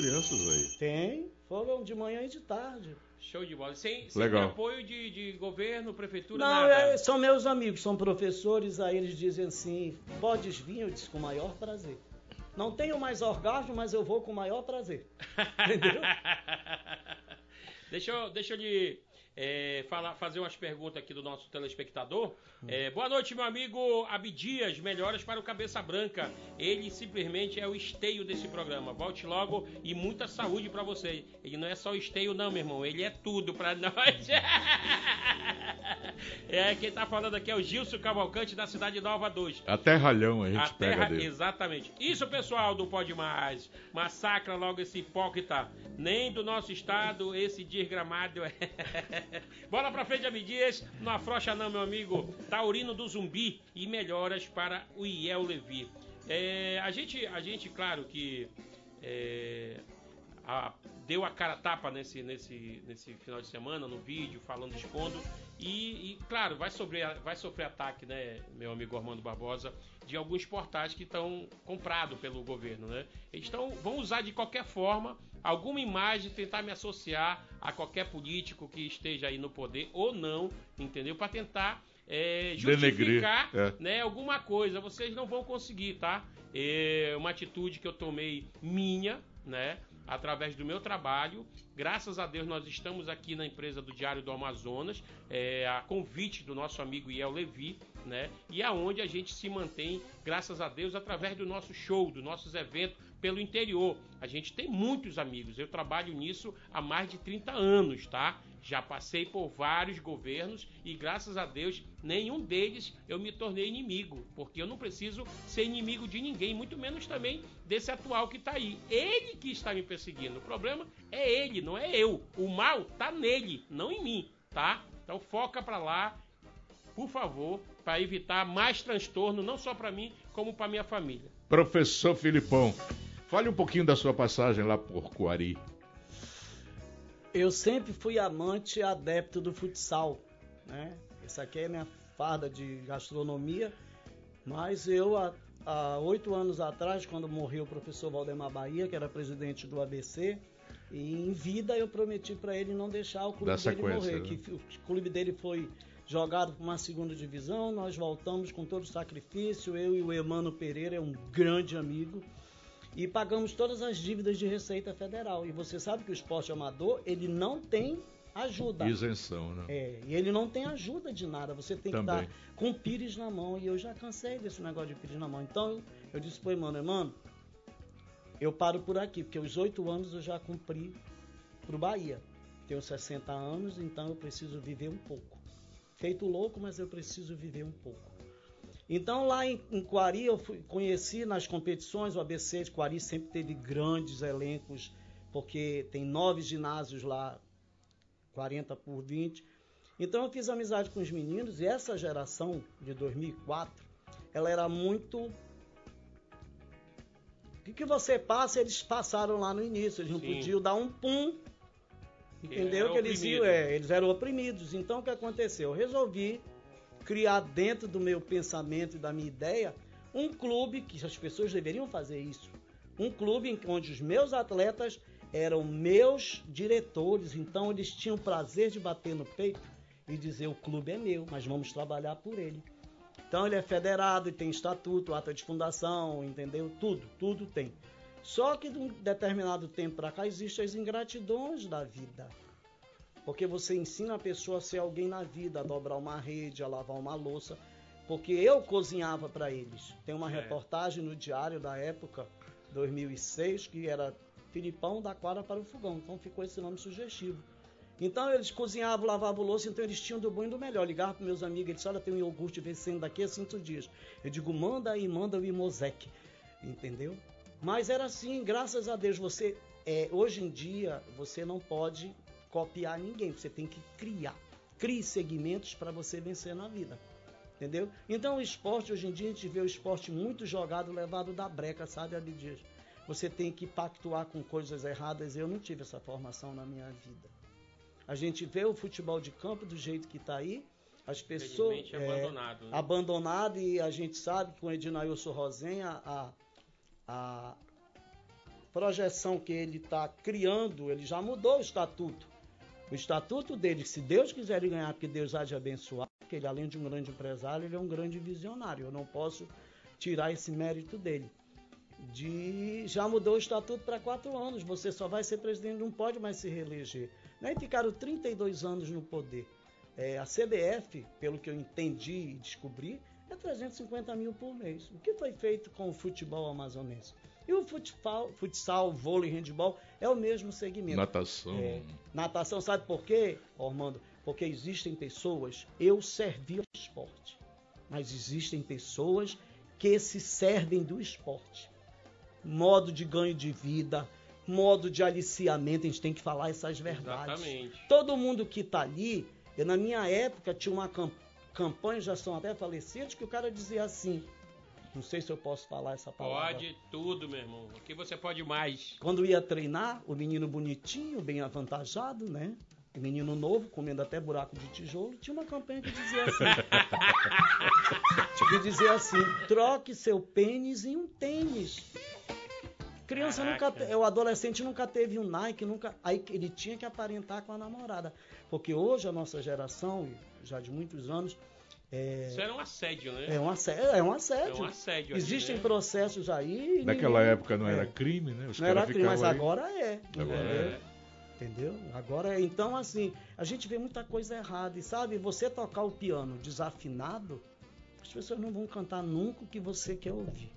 crianças aí. Tem, foram de manhã e de tarde. Show de bola. Sem, sem apoio de, de governo, prefeitura, Não, nada. é- são meus amigos, são professores, aí eles dizem assim, podes vir, eu disse com o maior prazer. Não tenho mais orgasmo, mas eu vou com o maior prazer. Entendeu? deixa, eu, deixa eu lhe é, falar, fazer umas perguntas aqui do nosso telespectador. É, boa noite, meu amigo Abdias. Melhoras para o Cabeça Branca. Ele simplesmente é o esteio desse programa. Volte logo e muita saúde para você. Ele não é só o esteio, não, meu irmão. Ele é tudo para nós. é, quem tá falando aqui é o Gilson Cavalcante da Cidade Nova 2. Até ralhão a gente A pega terra, dele. exatamente. Isso, pessoal do Pode Mais. Massacra logo esse hipócrita. Nem do nosso estado esse desgramado é. Bola pra frente, Abdias. Não afrouxa não, meu amigo. Taurino do Zumbi e melhoras para o Iel Levi. É, a gente, a gente, claro que é, a- deu a cara tapa nesse, nesse, nesse final de semana, no vídeo, falando, expondo. E, e, claro, vai sofrer, vai sofrer ataque, né, meu amigo Armando Barbosa, de alguns portais que estão comprados pelo governo, né? Eles tão, vão usar de qualquer forma alguma imagem, tentar me associar a qualquer político que esteja aí no poder ou não, entendeu? Para tentar é, Denegrir, justificar é. né, alguma coisa. Vocês não vão conseguir, tá? É uma atitude que eu tomei minha, né? Através do meu trabalho. Graças a Deus nós estamos aqui na empresa do Diário do Amazonas, é, a convite do nosso amigo Iel Levi, né? E aonde a gente se mantém, graças a Deus, através do nosso show, dos nossos eventos pelo interior. A gente tem muitos amigos. Eu trabalho nisso há mais de 30 anos, tá? Já passei por vários governos e graças a Deus nenhum deles eu me tornei inimigo, porque eu não preciso ser inimigo de ninguém, muito menos também desse atual que tá aí. Ele que está me perseguindo. O problema é ele, não é eu. O mal tá nele, não em mim, tá? Então foca pra lá, por favor, para evitar mais transtorno, não só para mim, como para minha família. Professor Filipão, fale um pouquinho da sua passagem lá por Coari. Eu sempre fui amante e adepto do futsal, né? Essa aqui é minha farda de gastronomia, mas eu há- oito anos atrás, quando morreu o professor Valdemar Bahia, que era presidente do ABC, e em vida eu prometi para ele não deixar o clube dele morrer, né? que o clube dele foi jogado para uma segunda divisão, nós voltamos com todo o sacrifício, eu e o Emano Pereira, é um grande amigo, e pagamos todas as dívidas de Receita Federal. E você sabe que o esporte amador, ele não tem ajuda. Isenção, né? É, e ele não tem ajuda de nada. Você tem Também. que estar com pires na mão. E eu já cansei desse negócio de pires na mão. Então eu disse pro mano, mano, eu paro por aqui, porque os oito anos eu já cumpri pro Bahia. Tenho 60 anos, então eu preciso viver um pouco. Feito louco, mas eu preciso viver um pouco. Então lá em, em Quari eu fui, conheci nas competições, o ABC de Quari sempre teve grandes elencos, porque tem nove ginásios lá, 40 por 20. Então eu fiz amizade com os meninos e essa geração de 2004, ela era muito o que, que você passa, eles passaram lá no início, eles não Sim. podiam dar um pum. Entendeu? era Que eles iam, é, eles eram oprimidos. Então o que aconteceu? Eu resolvi criar dentro do meu pensamento e da minha ideia um clube que as pessoas deveriam fazer isso. Um clube em onde os meus atletas eram meus diretores, então eles tinham o prazer de bater no peito e dizer o clube é meu, mas vamos trabalhar por ele. Então ele é federado e tem estatuto, ata de fundação, entendeu? Tudo, tudo tem. Só que de um determinado tempo para cá existem as ingratidões da vida. Porque você ensina a pessoa a ser alguém na vida, a dobrar uma rede, a lavar uma louça. Porque eu cozinhava para eles. Tem uma É. reportagem no diário da época, 2006, que era Filipão da quadra para o fogão. Então ficou esse nome sugestivo. Então eles cozinhavam, lavavam louça, então eles tinham do bom e do melhor. Ligava para meus amigos, eles olha, tem um iogurte vencendo daqui a cinco dias. Eu digo, manda aí, manda o Imosec. Entendeu? Mas era assim, graças a Deus, você é, hoje em dia você não pode copiar ninguém, você tem que criar. Crie segmentos para você vencer na vida. Entendeu? Então o esporte, hoje em dia, a gente vê o esporte muito jogado, levado da breca, sabe, Abdias? Você tem que pactuar com coisas erradas. Eu não tive essa formação na minha vida. A gente vê o futebol de campo do jeito que está aí, as pessoas. É, abandonado. Né? abandonado e a gente sabe que com o Edinailson Rosenha a, a projeção que ele está criando, ele já mudou o estatuto. O estatuto dele, se Deus quiser ele ganhar, porque Deus há de abençoar, porque ele além de um grande empresário, ele é um grande visionário. Eu não posso tirar esse mérito dele. De, já mudou o estatuto para quatro anos. Você só vai ser presidente, não pode mais se reeleger. Né? E ficaram 32 anos no poder. É, a CBF, pelo que eu entendi e descobri, é 350 mil por mês. O que foi feito com o futebol amazonense? E o futsal, futsal vôlei, handball é o mesmo segmento. Natação. É, natação, sabe por quê, Ormando? Porque existem pessoas, eu servi ao esporte, mas existem pessoas que se servem do esporte. Modo de ganho de vida, modo de aliciamento, a gente tem que falar essas verdades. Exatamente. Todo mundo que está ali, eu, na minha época tinha uma cam- campanha, já são até falecidos, que o cara dizia assim, não sei se eu posso falar essa palavra. Pode tudo, meu irmão. Aqui você pode mais. Quando ia treinar, o menino bonitinho, bem avantajado, né? O menino novo, comendo até buraco de tijolo, tinha uma campanha que dizia assim. que dizia assim: troque seu pênis em um tênis. Criança nunca, Caraca. te- o adolescente nunca teve um Nike, nunca, aí ele tinha que aparentar com a namorada, porque hoje a nossa geração, já de muitos anos, é, Isso era um assédio, né? é um assédio, é um assédio. É um assédio aqui, Existem né? processos aí. Naquela ninguém- época não era é. crime, né? Os Não era crime, mas aí. agora é. Agora entendeu? é. Entendeu? Agora é. Então, assim, a gente vê muita coisa errada. E sabe, você tocar o piano desafinado, as pessoas não vão cantar nunca o que você quer ouvir.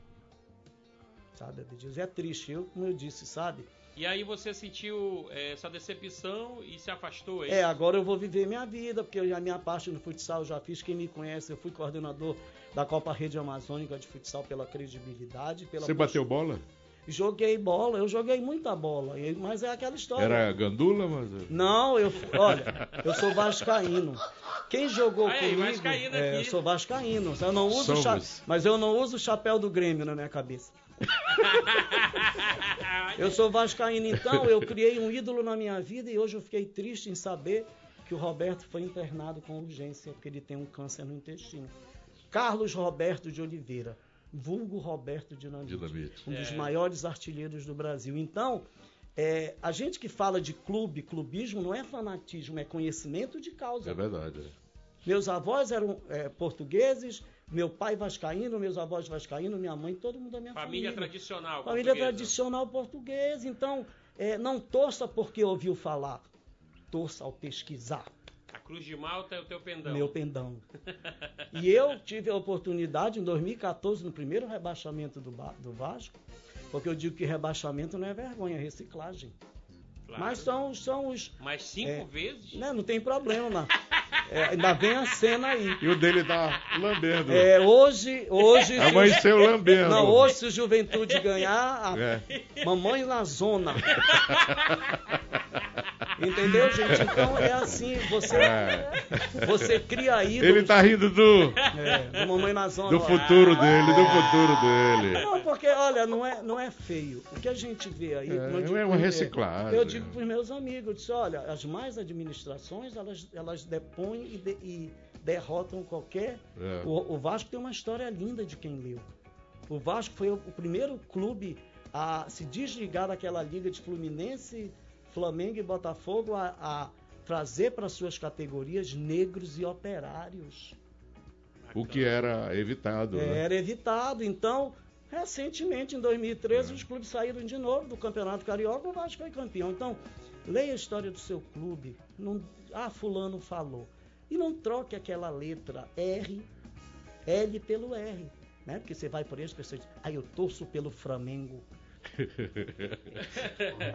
Sabe? É triste. Eu, como eu disse, sabe? E aí você sentiu eh, essa decepção e se afastou, É, agora eu vou viver minha vida, porque eu já minha parte no futsal eu já fiz. Quem me conhece, eu fui coordenador da Copa Rede Amazônica de Futsal pela credibilidade. Pela Você bateu bola? Joguei bola, eu joguei muita bola. e- Mas é aquela história. Era gandula, mas. Não, eu, olha, eu sou vascaíno. Quem jogou Aí, comigo, vascaíno é, aqui. eu sou vascaíno. Eu não uso cha- mas eu não uso o chapéu do Grêmio na minha cabeça. Eu sou vascaíno, então eu criei um ídolo na minha vida e hoje eu fiquei triste em saber que o Roberto foi internado com urgência porque ele tem um câncer no intestino. Carlos Roberto de Oliveira, vulgo Roberto Dinamite, Dinamite. um dos É. maiores artilheiros do Brasil. Então, é, a gente que fala de clube, clubismo não é fanatismo, é conhecimento de causa. É verdade. é. Meus avós eram é, portugueses, meu pai vascaíno, meus avós vascaínos, minha mãe, todo mundo da minha família. Família tradicional. Família portuguesa. tradicional portuguesa. Então, é, não torça porque ouviu falar. Torça ao pesquisar. A Cruz de Malta é o teu pendão. Meu pendão. e eu tive a oportunidade em 2014, no primeiro rebaixamento do, do Vasco, porque eu digo que rebaixamento não é vergonha, é reciclagem. Claro. Mas são, são os. Mas cinco É. vezes? Né, não tem problema. É, ainda vem a cena aí. E o dele tá lambendo. É, hoje, hoje. se- Amanheceu lambendo. Não, hoje se o Juventude ganhar, a É. mamãe na zona. Entendeu, gente? Então é assim, você, É. você cria ídolos. Ele tá rindo do, É, do mamãe na zona. do futuro dele, do futuro dele. Não, porque, olha, não é, não é feio. O que a gente vê aí. É, eu digo é uma pro- reciclagem. Eu digo para os meus amigos, eu disse, olha, as mais administrações, elas, elas depõem e, de- e derrotam qualquer. É. O, o Vasco tem uma história linda de quem leu. O Vasco foi o, o primeiro clube a se desligar daquela liga de Fluminense, Flamengo e Botafogo a, a trazer para suas categorias negros e operários. O que era evitado. né? Era evitado. Então, recentemente, em 2013, os clubes saíram de novo do Campeonato Carioca, o Vasco foi campeão. Então, leia a história do seu clube. Não, ah, fulano falou. E não troque aquela letra R, L pelo R. Né? Porque você vai por aí, as pessoas dizem, ah, eu torço pelo Flamengo.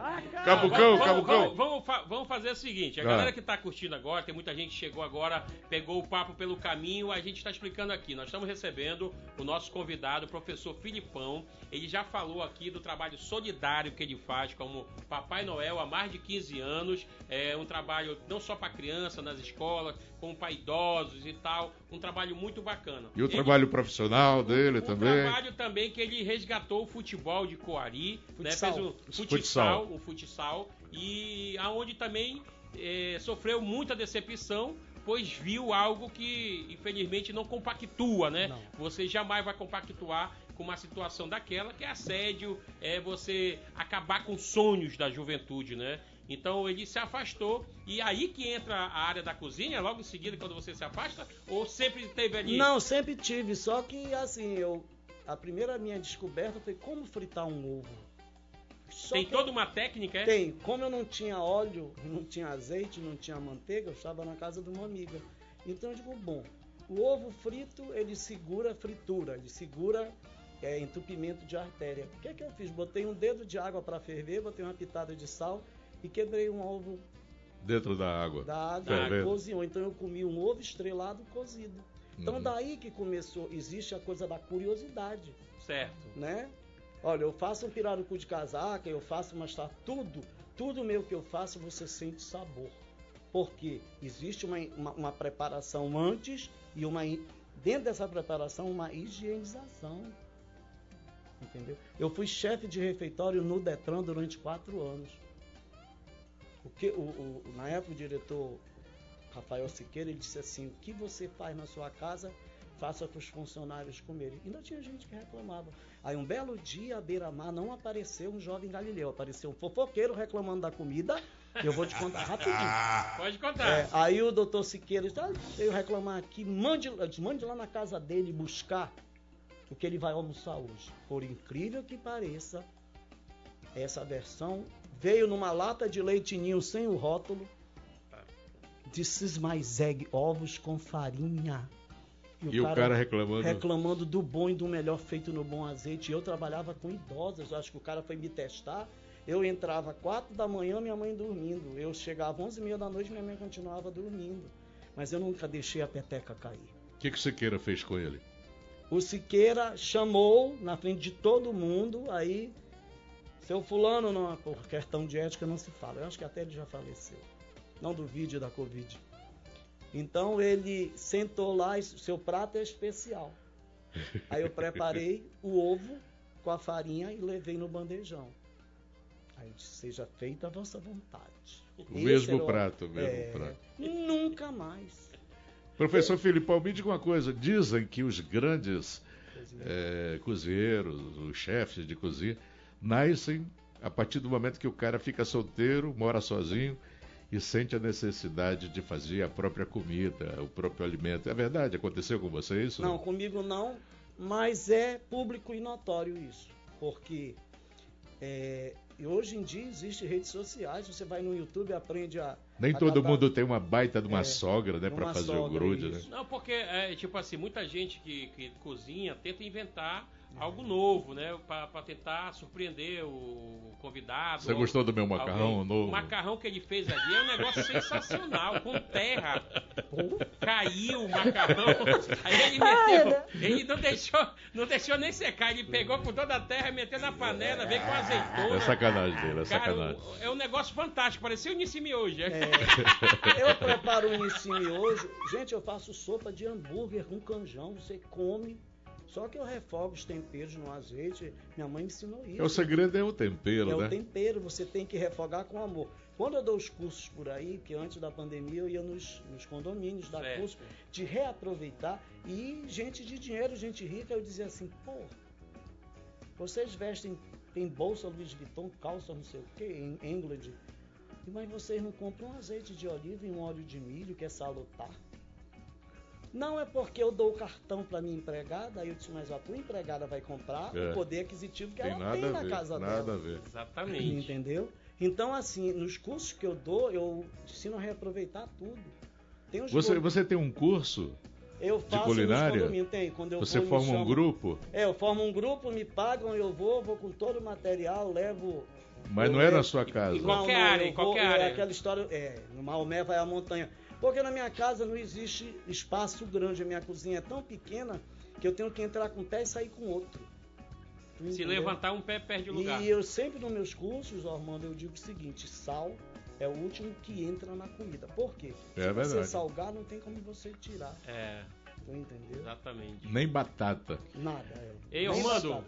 Ah, cara, Cabucão, vamos, Cabucão. Vamos, vamos fa- vamos fazer o seguinte: a Ah. galera que está curtindo agora, tem muita gente que chegou agora, pegou o papo pelo caminho, a gente está explicando aqui. Nós estamos recebendo o nosso convidado, o professor Filipão. Ele já falou aqui do trabalho solidário que ele faz como Papai Noel há mais de 15 anos. É um trabalho não só para criança nas escolas, como para idosos e tal. Um trabalho muito bacana. E o Ele- trabalho profissional dele o também. trabalho também que ele resgatou o futebol de Coari, né? Futsal. Fez o Futsal. futsal, o futsal, e aonde também eh, sofreu muita decepção, pois viu algo que infelizmente não compactua, né? Não. Você jamais vai compactuar com uma situação daquela que é assédio, é você acabar com sonhos da juventude, né? Então ele se afastou e aí que entra a área da cozinha, logo em seguida quando você se afasta, ou sempre teve ali? Não, sempre tive, só que assim, eu. A primeira minha descoberta foi como fritar um ovo. Só Tem toda uma técnica, é? Tem. Como eu não tinha óleo, não tinha azeite, não tinha manteiga, eu estava na casa de uma amiga. Então eu digo, bom, o ovo frito, ele segura fritura, ele segura é, entupimento de artéria. O que é que eu fiz? Botei um dedo de água para ferver, botei uma pitada de sal e quebrei um ovo Dentro da água. da água e Fervendo. cozinhou. Então eu comi um ovo estrelado cozido. Então Uhum. daí que começou, existe a coisa da curiosidade Certo. né? Olha, eu faço um pirarucu de casaca, eu faço uma estátua, tudo, tudo meu que eu faço você sente sabor. Porque existe uma, uma, uma preparação antes e uma dentro dessa preparação uma higienização. Entendeu? Eu fui chefe de refeitório no Detran durante quatro anos. O que, o, o- na época o diretor Rafael Siqueira ele disse assim: o que você faz na sua casa, faça para os funcionários comerem. Ainda tinha gente que reclamava. Aí um belo dia, à beira-mar, não apareceu um jovem galileu, apareceu um fofoqueiro reclamando da comida. Eu vou te contar rapidinho. Pode contar. É, aí o doutor Siqueira disse, ah, veio reclamar aqui, mande, mande lá na casa dele buscar o que ele vai almoçar hoje. Por incrível que pareça, essa versão veio numa lata de leitinho sem o rótulo. This is my egg, ovos com farinha. E o cara reclamando. reclamando do bom e do melhor feito no bom azeite. Eu trabalhava com idosos, eu acho que o cara foi me testar. Eu entrava quatro da manhã, minha mãe dormindo. Eu chegava onze e meia da noite, minha mãe continuava dormindo. Mas eu nunca deixei a peteca cair. O que, que Siqueira fez com ele? O Siqueira chamou na frente de todo mundo, aí seu fulano, não, por questão de ética não se fala. Eu acho que até ele já faleceu. Não do vídeo da Covid. Então ele sentou lá, seu prato é especial. Aí eu preparei o ovo com a farinha e levei no bandejão. Aí eu disse, seja feita a vossa vontade. O Esse mesmo prato, o mesmo é, prato. Nunca mais. Professor Filipão, me diga uma coisa. Dizem que os grandes eh, cozinheiros, os chefes de cozinha, nascem a partir do momento que o cara fica solteiro, mora sozinho e sente a necessidade de fazer a própria comida, o próprio alimento. É verdade? Aconteceu com você isso? Não, comigo não, mas é público e notório isso, porque é, hoje em dia existem redes sociais, você vai no YouTube e aprende a. Nem a todo mundo tem uma baita de uma É, sogra, né, para fazer o sogra, grude, né? isso. Não, porque, é, tipo assim, muita gente que, que cozinha tenta inventar algo novo, né? Pra, pra tentar surpreender o convidado. Você gostou do meu macarrão Alguém. novo? O macarrão que ele fez ali é um negócio sensacional, com terra. Caiu o macarrão. Aí ele meteu. Ele não deixou, não deixou nem secar. Ele pegou com toda a terra, meteu na panela, veio com azeitona. É sacanagem dele, é Cara, sacanagem. o- é um negócio fantástico, parecia o Nissimi hoje. Eu preparo um ensino hoje. Gente, eu faço sopa de hambúrguer com canjão, você come. Só que eu refogo os temperos no azeite. Minha mãe me ensinou isso. É, o segredo é o tempero, É né? o tempero, você tem que refogar com amor. Quando eu dou os cursos por aí, que antes da pandemia eu ia nos, nos condomínios dar Certo. curso, de reaproveitar, e gente de dinheiro, gente rica, eu dizia assim, pô, vocês vestem, tem bolsa Louis Vuitton, calça não sei o que, em England, mas vocês não compram um azeite de oliva e um óleo de milho, que é salutar. Não é porque eu dou o cartão para minha empregada, aí eu disse, mas a tua empregada vai comprar É. o poder aquisitivo que Tem ela nada tem na ver, casa nada dela. a ver. Exatamente. Entendeu? Então, assim, nos cursos que eu dou, eu ensino a reaproveitar tudo. Tem Você, você tem um curso? eu faço culinária? nos condomínios, tem. Quando eu Você vou, forma um grupo? É, eu formo um grupo, me pagam, eu vou, vou com todo o material, levo. Mas não é na sua casa. Em qualquer área, eu em qualquer vou, área. É aquela história, é, no Maomé vai à montanha. Porque na minha casa não existe espaço grande, a minha cozinha é tão pequena que eu tenho que entrar com um pé e sair com outro. Tu Se entendeu? levantar um pé, perde o lugar. E eu sempre nos meus cursos, Armando, eu digo o seguinte: sal é o último que entra na comida. Por quê? É Se você verdade. salgar, não tem como você tirar. É, entendeu? exatamente. Nem batata. Nada. É. Ei, Nem Armando.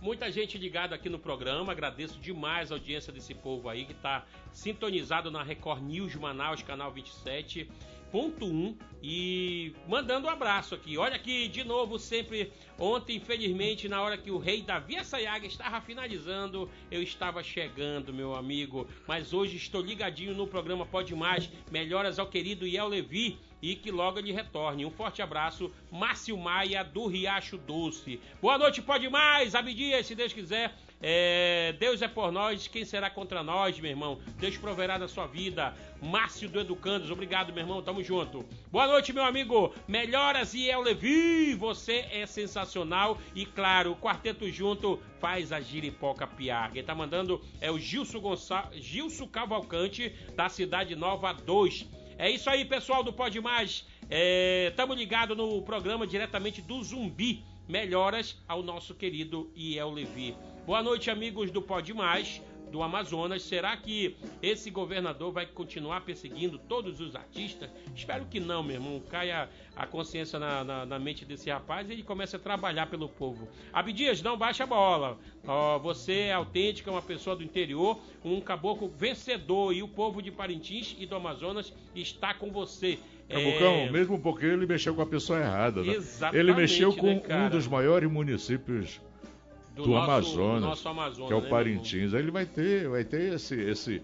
Muita gente ligada aqui no programa. Agradeço demais a audiência desse povo aí que está sintonizado na Record News Manaus, canal 27.1 e mandando um abraço aqui. Olha aqui de novo, sempre ontem, infelizmente, na hora que o rei Davi Sayaga estava finalizando, eu estava chegando, meu amigo. Mas hoje estou ligadinho no programa Pode Mais. Melhoras ao querido Iel Levi e que logo ele retorne. Um forte abraço, Márcio Maia do Riacho Doce. Boa noite, pode mais, Abdias, se Deus quiser. É, Deus é por nós, quem será contra nós, meu irmão? Deus proverá da sua vida. Márcio do Educandos, obrigado, meu irmão, tamo junto. Boa noite, meu amigo. Melhoras e El Levi, você é sensacional. E claro, o quarteto junto faz a giripoca piar. Quem tá mandando é o Gilson, Gonçal... Gilson Cavalcante, da Cidade Nova 2. É isso aí, pessoal do Pode Mais. Estamos ligados no programa diretamente do Zumbi. Melhoras ao nosso querido Iel Levi. Boa noite, amigos do Pode Mais do Amazonas. Será que esse governador vai continuar perseguindo todos os artistas? Espero que não, meu irmão. Caia a consciência na, na, na mente desse rapaz e ele comece a trabalhar pelo povo. Abdias, não baixa a bola. Ó, você é autêntica, uma pessoa do interior, um caboclo vencedor e o povo de Parintins e do Amazonas está com você. Cabocão, É, mesmo porque ele mexeu com a pessoa errada, né? Exatamente, ele mexeu com né, um dos maiores municípios do, nosso- Amazonas, do nosso Amazonas, que é o né, meu? Parintins. Aí ele vai ter, vai ter esse, esse,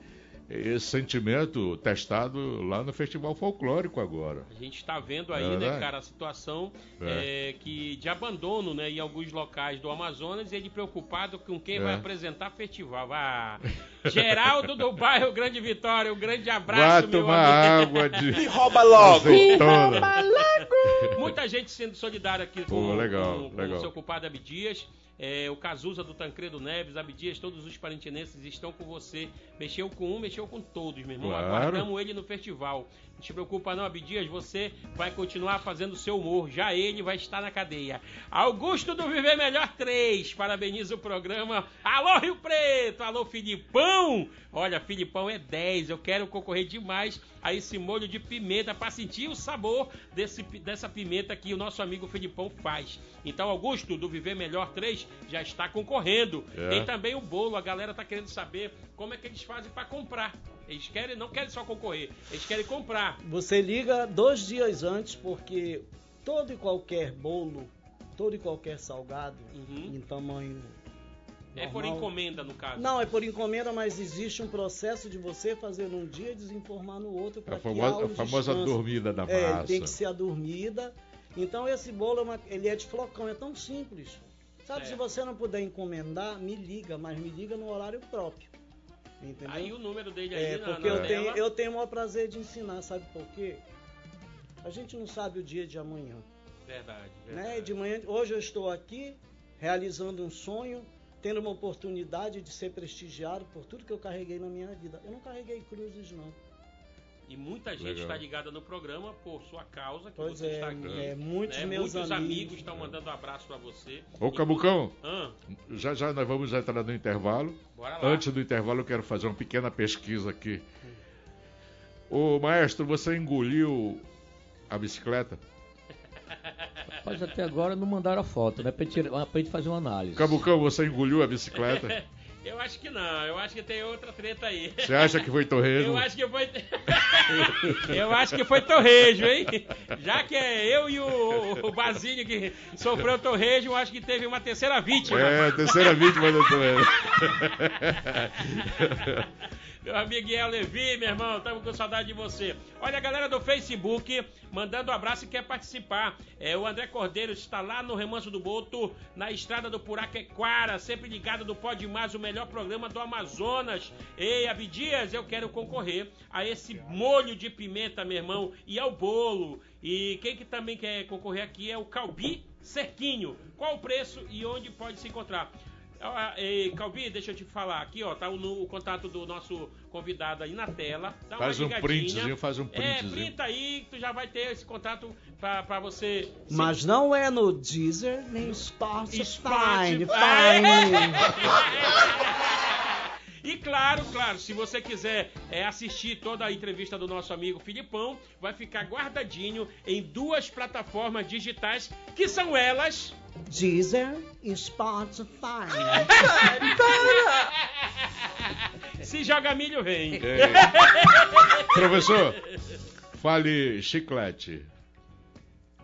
esse sentimento testado lá no Festival Folclórico agora. A gente está vendo É aí, né, verdade. cara, a situação É. é, que de abandono, né, em alguns locais do Amazonas e ele preocupado com quem É. vai apresentar festival. Ah, Geraldo do bairro Grande Vitória, um grande abraço, meu tomar amigo. água de rouba logo! azeitona. Muita gente sendo solidária aqui com, Pô, legal, com- com legal. o seu culpado Abdias. É, o Cazuza do Tancredo Neves, Abdias, todos os parintinenses estão com você. Mexeu com um, mexeu com todos, meu irmão. Claro. Aguardamos ele no festival. Não te preocupa não, Abdias, você vai continuar fazendo seu humor. Já ele vai estar na cadeia. Augusto do Viver Melhor 3, parabeniza o programa. Alô, Rio Preto! Alô, Filipão! Olha, Filipão é 10. Eu quero concorrer demais a esse molho de pimenta para sentir o sabor desse, dessa pimenta que o nosso amigo Filipão faz. Então, Augusto do Viver Melhor 3 já está concorrendo. É. Tem também o bolo, a galera tá querendo saber como é que eles fazem para comprar. Eles querem, não querem só concorrer, eles querem comprar. Você liga dois dias antes, porque todo e qualquer bolo, todo e qualquer salgado Uhum. em tamanho É por encomenda, no caso? Não, é por encomenda, mas existe um processo de você fazer num dia e desinformar no outro para a famosa, a famosa dormida da massa. É, tem que ser a dormida. Então esse bolo, é uma, ele é de flocão, é tão simples. Sabe, se você não puder encomendar, me liga, mas me liga no horário próprio. Entendeu? Aí o número dele aí é, na, porque na eu, tenho, eu tenho o maior prazer de ensinar, sabe por quê? A gente não sabe o dia de amanhã. Verdade, verdade. Né? De manhã, hoje eu estou aqui realizando um sonho, tendo uma oportunidade de ser prestigiado por tudo que eu carreguei na minha vida. Eu não carreguei cruzes, não. E muita gente está ligada no programa por sua causa, que pois você é, está aqui. É, muitos né? meus muitos amigos estão mandando um abraço para você. Ô, Cabucão, Ah, já já nós vamos entrar no intervalo. bora lá. Antes do intervalo, eu quero fazer uma pequena pesquisa aqui. Ô, maestro, você engoliu a bicicleta? Mas até agora não mandaram a foto, né? Pra gente, pra gente fazer uma análise. Cabucão, você engoliu a bicicleta? Eu acho que não, eu acho que tem outra treta aí. Você acha que foi torresmo? Eu acho que foi. eu acho que foi torrejo, hein? Já que é eu e o, o Basílio que sofreu torrejo, eu acho que teve uma terceira vítima. É, terceira vítima do torresmo. Meu amigo Guiel Levi, meu irmão, estamos com saudade de você. Olha a galera do Facebook mandando um abraço e quer participar. É, o André Cordeiro está lá no Remanso do Boto, na estrada do Puraquequara, sempre ligado do Pode Mais, o melhor programa do Amazonas. Ei, Abdias, eu quero concorrer a esse molho de pimenta, meu irmão, e ao bolo. E quem que também quer concorrer aqui é o Calbi Cerquinho. Qual o preço e onde pode se encontrar? Ah, ei, Calbi, deixa eu te falar aqui, ó, tá o, o contato do nosso convidado aí na tela. Dá uma Faz um printzinho, faz um É, printzinho. printa aí, que tu já vai ter esse contato pra, pra você. se- Mas não é no Deezer nem Spotify. Spotify. Fine. E claro, claro, se você quiser é, assistir toda a entrevista do nosso amigo Filipão, vai ficar guardadinho em duas plataformas digitais, que são elas. Deezer e Spotify. Se joga milho, vem. É. Professor, fale chiclete.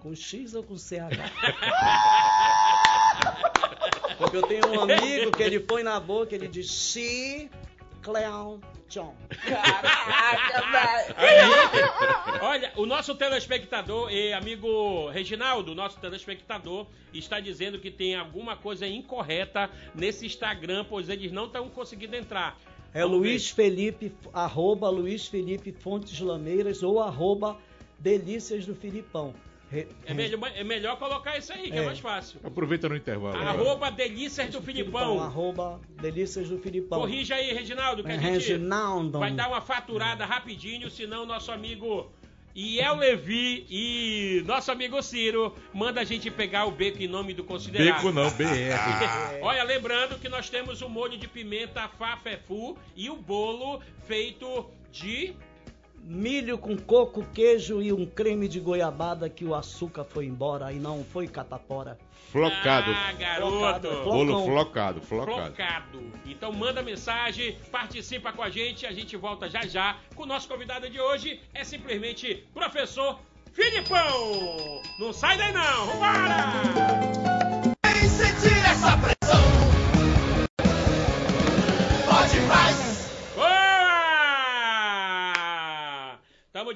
Com X ou com CH? Porque eu tenho um amigo que ele põe na boca, ele diz Xi Cleon John. Olha, o nosso telespectador e amigo Reginaldo, nosso telespectador, está dizendo que tem alguma coisa incorreta nesse Instagram, pois eles não estão conseguindo entrar. É Vamos Luiz Felipe, arroba Luiz Felipe Fontes Lameiras ou arroba Delícias do Filipão. Re- É melhor, é melhor colocar isso aí, que é, É. mais fácil. Aproveita no intervalo. Arroba Delícias do Filipão. arroba Delícias do Filipão. Corrija aí, Reginaldo, que a gente Reginaldo. vai dar uma faturada rapidinho, senão nosso amigo Iel Levi e nosso amigo Ciro manda a gente pegar o beco em nome do considerado. Beco não, BR. Olha, lembrando que nós temos o molho de pimenta fafefu e o bolo feito de Milho com coco, queijo e um creme de goiabada que o açúcar foi embora e não foi catapora. Flocado. Ah, garoto. Flocado. Bolo flocão. flocado, flocado. Flocado. Então manda mensagem, participa com a gente, a gente volta já já com o nosso convidado de hoje, é simplesmente professor Filipão. Não sai daí não, vambora! Sem sentir essa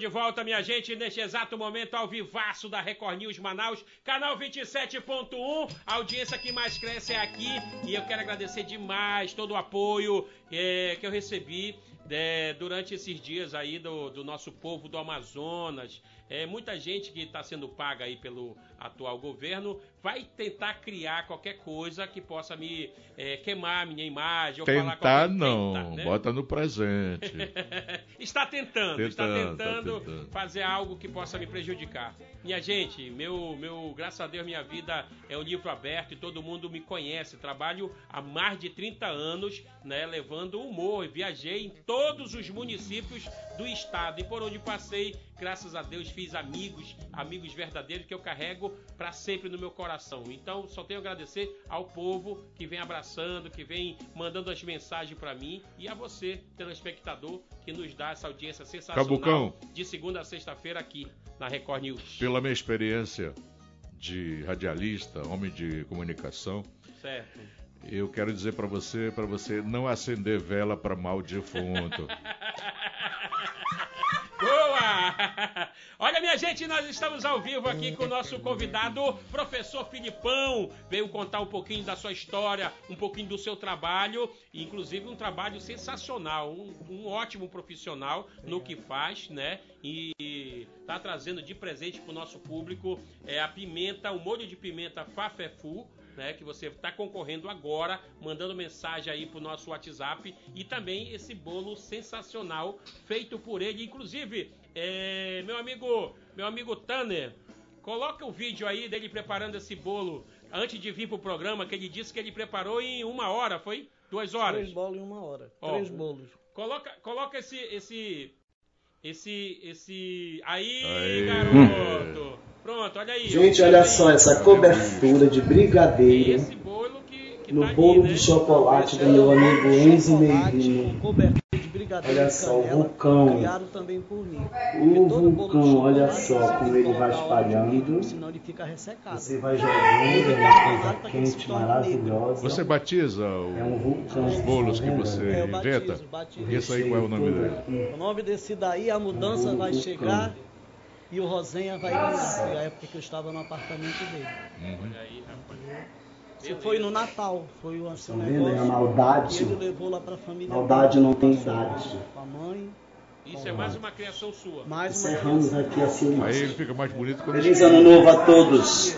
de volta, minha gente, neste exato momento ao vivaço da Record News Manaus, canal 27.1. A audiência que mais cresce é aqui e eu quero agradecer demais todo o apoio eh, que eu recebi eh, durante esses dias aí do, do nosso povo do Amazonas. É, muita gente que está sendo paga aí pelo atual governo vai tentar criar qualquer coisa que possa me eh, queimar minha imagem ou falar Tentar não, tentar, né? bota no presente. está tentando, está Tentando, tá tentando tentando. fazer algo que possa me prejudicar. Minha gente, meu, meu, graças a Deus, minha vida é um livro aberto e todo mundo me conhece. Trabalho há mais de 30 anos, né, levando humor. Viajei em todos os municípios do estado e por onde passei, graças a Deus, fiz amigos, amigos verdadeiros que eu carrego para sempre no meu coração. Então, só tenho a agradecer ao povo que vem abraçando, que vem mandando as mensagens para mim e a você, telespectador, que nos dá essa audiência sensacional Cabucão. de segunda a sexta-feira aqui na Record News. Pela minha experiência de radialista, homem de comunicação, Certo. Eu quero dizer para você, para você não acender vela para mal defunto. Olha, minha gente, nós estamos ao vivo aqui com o nosso convidado, professor Filipão. Veio contar um pouquinho da sua história, um pouquinho do seu trabalho, inclusive um trabalho sensacional, um, um ótimo profissional no que faz, né? E tá trazendo de presente para o nosso público é, a pimenta, o molho de pimenta Fafefu né, que você está concorrendo agora, mandando mensagem aí pro nosso WhatsApp e também esse bolo sensacional feito por ele, inclusive é, meu amigo, meu amigo Tanner, coloca o vídeo aí dele preparando esse bolo antes de vir pro programa, que ele disse que ele preparou em uma hora, foi? Duas horas? Três bolos em uma hora. Ó, Três bolos. Coloca, coloca esse, esse, esse, esse, aí, aí. garoto. Pronto, olha aí. Gente, olha só essa cobertura de brigadeiro no tá bolo de né? chocolate do meu amigo Enzo Meirinho. Olha só, o vulcão. O vulcão, olha só como ele vai espalhando. Você vai jogando, é uma coisa quente, maravilhosa. Você batiza o, é um vulcão, os bolos que você é, inventa? Isso aí qual é o nome dele? O nome desse daí, a mudança vai chegar. E o Rosenha vai foi a época que eu estava no apartamento dele. Uhum. Olha aí, rapaz. Foi no Natal, foi o seu tá negócio. A maldade. ele levou lá para a família. Maldade não tem idade. Com a mãe. Isso é mais uma criação sua. Mais uma Encerramos aqui assim. Aí ele fica mais bonito quando Feliz ano novo a todos.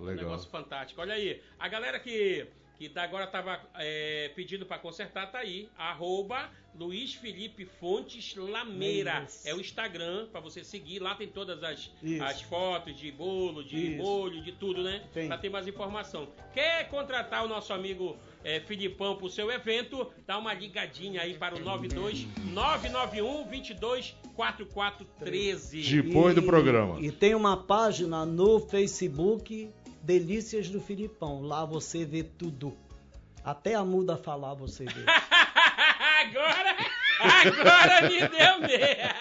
Legal. Um negócio fantástico. Olha aí, a galera que que tá, agora estava é, pedindo para consertar, tá aí. Arroba Luiz Felipe Fontes Lameira. É, é o Instagram para você seguir. Lá tem todas as, as fotos de bolo, de Isso. molho, de tudo, né? Para ter mais informação. Quer contratar o nosso amigo é, Filipão para o seu evento? Dá uma ligadinha aí para o 92 991 22 4413. Depois do programa. E tem uma página no Facebook Delícias do Filipão. Lá você vê tudo. Até a muda falar você vê. agora, agora me deu medo.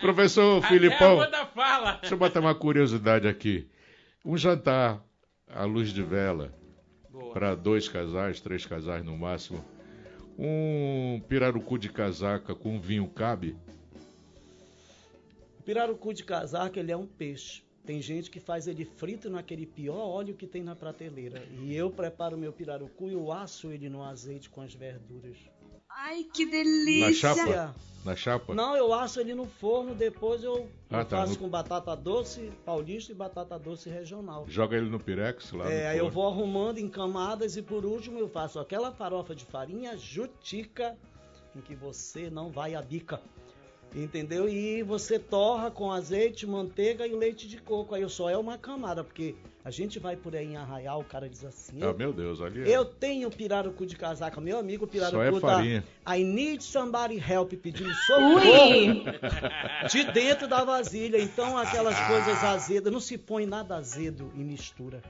Professor Até Filipão, fala. deixa eu botar uma curiosidade aqui. Um jantar à luz de vela para dois casais, três casais no máximo. Um pirarucu de casaca com vinho cabe? O pirarucu de casaca ele é um peixe. Tem gente que faz ele frito naquele pior óleo que tem na prateleira. E eu preparo meu pirarucu e eu asso ele no azeite com as verduras. Ai, que delícia! Na chapa? Na chapa? Não, eu asso ele no forno, depois eu, ah, tá, faço no... com batata doce paulista e batata doce regional. Joga ele no pirex lá É, aí eu vou arrumando em camadas e por último eu faço aquela farofa de farinha jutica em que você não vai a bica. Entendeu? E você torra com azeite, manteiga e leite de coco. Aí só é uma camada, porque a gente vai por aí em Arraial, o cara diz assim. Ah, meu Deus, ali é. Eu tenho pirarucu de casaca, meu amigo pirarucu só é farinha. I need somebody help pedindo socorro de dentro da vasilha. Então aquelas coisas azedas, não se põe nada azedo e mistura.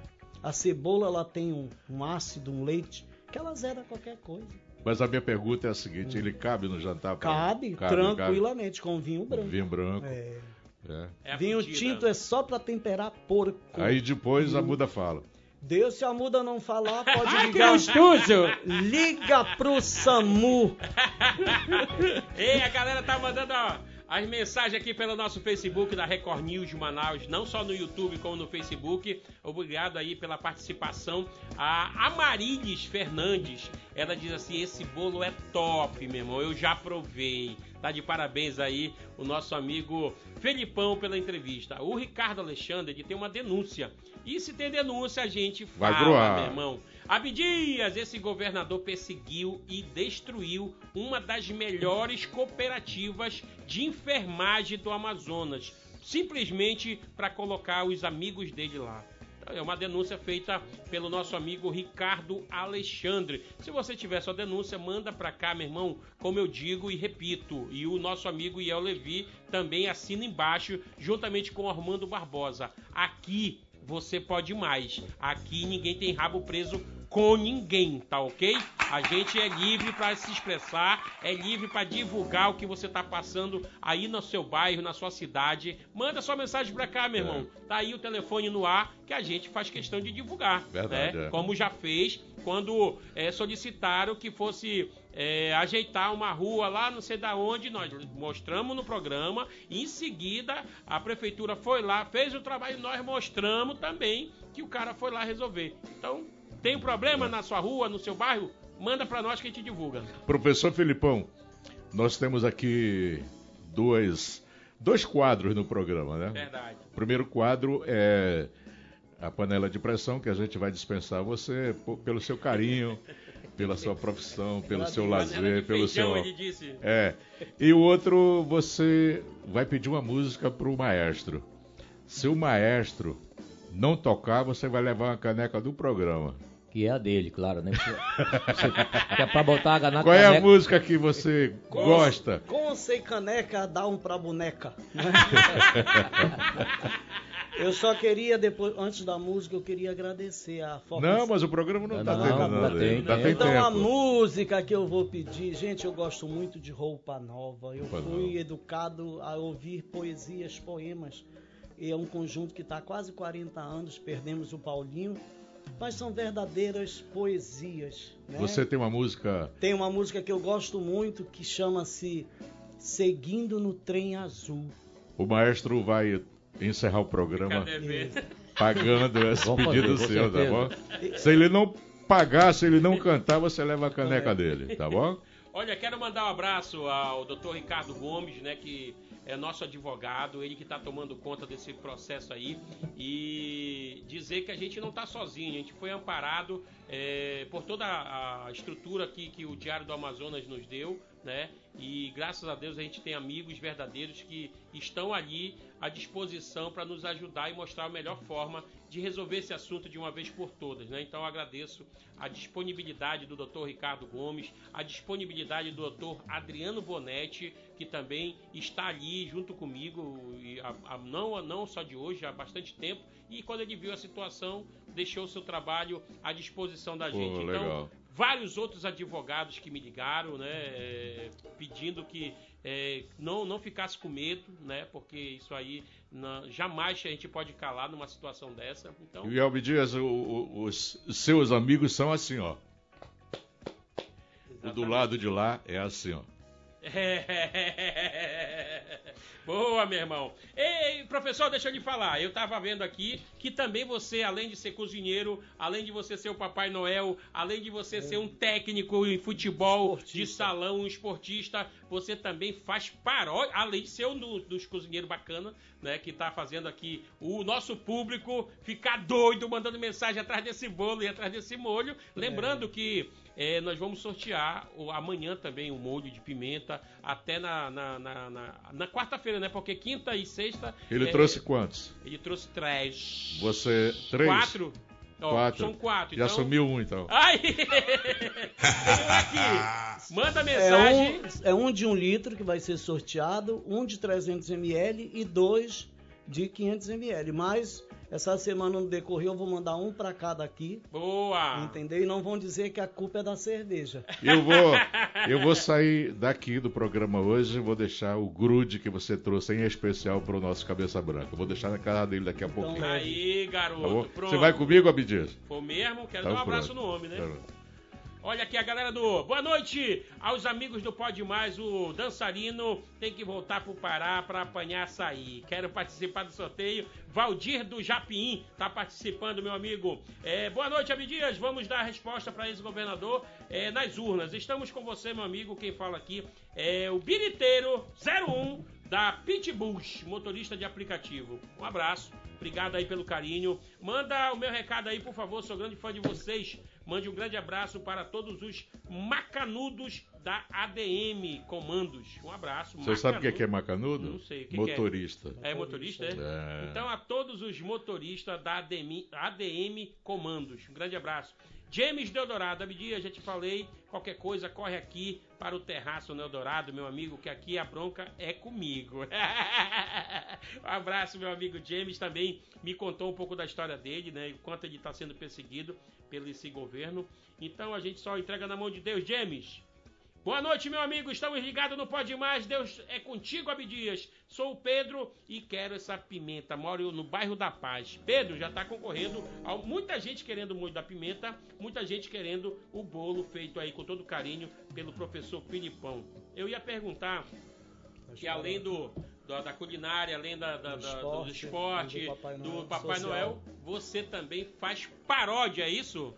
A cebola ela tem um, um ácido, um leite, que ela zera qualquer coisa. Mas a minha pergunta é a seguinte: ele cabe no jantar? Cabe, cabe tranquilamente, cabe. com vinho branco. Vinho branco. É. É. É vinho tinto é só para temperar porco. Aí depois a muda fala. Deus, se a muda não falar, pode ligar. no estúdio! Liga pro SAMU! Ei, a galera tá mandando, ó as mensagens aqui pelo nosso Facebook da Record News de Manaus, não só no YouTube como no Facebook. Obrigado aí pela participação. A Amarilis Fernandes, ela diz assim: esse bolo é top, meu irmão. Eu já provei. Tá de parabéns aí o nosso amigo Felipão pela entrevista. O Ricardo Alexandre ele tem uma denúncia. E se tem denúncia, a gente fala, Vai meu irmão. Abdias, esse governador perseguiu e destruiu uma das melhores cooperativas de enfermagem do Amazonas, simplesmente para colocar os amigos dele lá. É uma denúncia feita pelo nosso amigo Ricardo Alexandre. Se você tiver sua denúncia, manda para cá, meu irmão. Como eu digo e repito, e o nosso amigo Iel Levi também assina embaixo, juntamente com Armando Barbosa. Aqui você pode mais. Aqui ninguém tem rabo preso com ninguém, tá ok? A gente é livre para se expressar, é livre para divulgar o que você tá passando aí no seu bairro, na sua cidade. Manda sua mensagem para cá, meu irmão. É. Tá aí o telefone no ar que a gente faz questão de divulgar, Verdade, né? É. Como já fez quando é, solicitaram que fosse é, ajeitar uma rua lá, não sei da onde, nós mostramos no programa. em seguida, a prefeitura foi lá, fez o trabalho nós mostramos também que o cara foi lá resolver. Então, tem um problema na sua rua, no seu bairro? Manda para nós que a gente divulga. Professor Filipão, nós temos aqui dois, dois quadros no programa, né? Verdade. O primeiro quadro é a panela de pressão, que a gente vai dispensar você pelo seu carinho pela sua profissão, pelo seu lazer, pelo seu. É. E o outro, você vai pedir uma música pro maestro. Se o maestro não tocar, você vai levar uma caneca do programa. Que é a dele, claro, né? Você, que é pra botar a caneca. Qual é a música que você com, gosta? Com sem caneca, dá um pra boneca. Eu só queria, depois, antes da música, eu queria agradecer a forma. Não, mas o programa não, está terminando. Tem, tá tem então tempo. a música que eu vou pedir, gente, eu gosto muito de roupa nova. Eu roupa fui nova. educado a ouvir poesias, poemas. E é um conjunto que está há quase 40 anos, perdemos o Paulinho. Mas são verdadeiras poesias. Né? Você tem uma música. Tem uma música que eu gosto muito que chama-se Seguindo no Trem Azul. O maestro vai encerrar o programa pagando esse Vamos pedido fazer, seu, tá bom? Se ele não pagar, se ele não cantar, você leva a caneca dele, tá bom? Olha, quero mandar um abraço ao Dr. Ricardo Gomes, né, que é nosso advogado, ele que está tomando conta desse processo aí e dizer que a gente não está sozinho, a gente foi amparado é, por toda a estrutura que, que o Diário do Amazonas nos deu, né? E graças a Deus a gente tem amigos verdadeiros que estão ali à disposição para nos ajudar e mostrar a melhor forma de resolver esse assunto de uma vez por todas. Né? Então agradeço a disponibilidade do Dr. Ricardo Gomes, a disponibilidade do Dr. Adriano Bonetti, que também está ali junto comigo, e a, a, não, não só de hoje, há bastante tempo, e quando ele viu a situação, deixou o seu trabalho à disposição da gente. Pô, então, legal vários outros advogados que me ligaram, né, é, pedindo que é, não, não ficasse com medo, né, porque isso aí não, jamais a gente pode calar numa situação dessa. Então... E Elbe Dias, o, o, os seus amigos são assim, ó. O do lado de lá é assim, ó. Boa, meu irmão. Ei, professor, deixa eu lhe falar. Eu tava vendo aqui que também você, além de ser cozinheiro, além de você ser o Papai Noel, além de você é. ser um técnico em futebol esportista. de salão, um esportista, você também faz paródia, além de ser um dos cozinheiros bacana, né, que tá fazendo aqui o nosso público ficar doido, mandando mensagem atrás desse bolo e atrás desse molho. Lembrando é. que é, nós vamos sortear o, amanhã também o molho de pimenta, até na, na, na, na, na quarta-feira, né? Porque quinta e sexta. Ele é, trouxe quantos? Ele trouxe três. Você. Três? Quatro. Oh, quatro. São quatro. Já então... sumiu um, então. Ai! aqui. Manda mensagem. É um, é um de um litro que vai ser sorteado, um de 300 ml e dois de 500 ml. Mas essa semana no decorrer eu vou mandar um para cada aqui. Boa! Entendeu? E não vão dizer que a culpa é da cerveja. Eu vou, eu vou sair daqui do programa hoje e vou deixar o grude que você trouxe em especial para o nosso Cabeça Branca. vou deixar na casa dele daqui a então, pouquinho. Aí, garoto. Tá você vai comigo, Abdias? Foi mesmo? Quero tá dar um abraço pronto. no homem, né? Tá Olha aqui a galera do Boa noite aos amigos do Pode Mais. O dançarino tem que voltar pro Pará para apanhar açaí. Quero participar do sorteio. Valdir do Japim tá participando, meu amigo. É, boa noite, Abidias. Vamos dar a resposta para ex-governador é, nas urnas. Estamos com você, meu amigo. Quem fala aqui é o Biriteiro 01 da Pitbulls, motorista de aplicativo. Um abraço. Obrigado aí pelo carinho. Manda o meu recado aí, por favor. Sou grande fã de vocês. Mande um grande abraço para todos os macanudos da ADM Comandos. Um abraço. Você sabe o que é macanudo? Não sei. Que motorista. Que é? é? motorista, é? é? Então, a todos os motoristas da ADM, ADM Comandos. Um grande abraço. James Deodorado, Abdia, já te falei, qualquer coisa, corre aqui para o Terraço Deodorado, meu amigo, que aqui a bronca é comigo. um abraço, meu amigo James, também me contou um pouco da história dele, né, o quanto ele está sendo perseguido pelo esse governo. Então a gente só entrega na mão de Deus, James. Boa noite, meu amigo. Estamos ligados no Pode Mais. Deus é contigo, Abdias. Sou o Pedro e quero essa pimenta. Moro no bairro da Paz. Pedro já está concorrendo. A muita gente querendo muito da pimenta, muita gente querendo o bolo feito aí com todo carinho pelo professor Filipão. Eu ia perguntar que além do, do, da culinária, além da, da, do esporte, do, esporte, do Papai Noel, do Papai Noel você também faz paródia, é isso?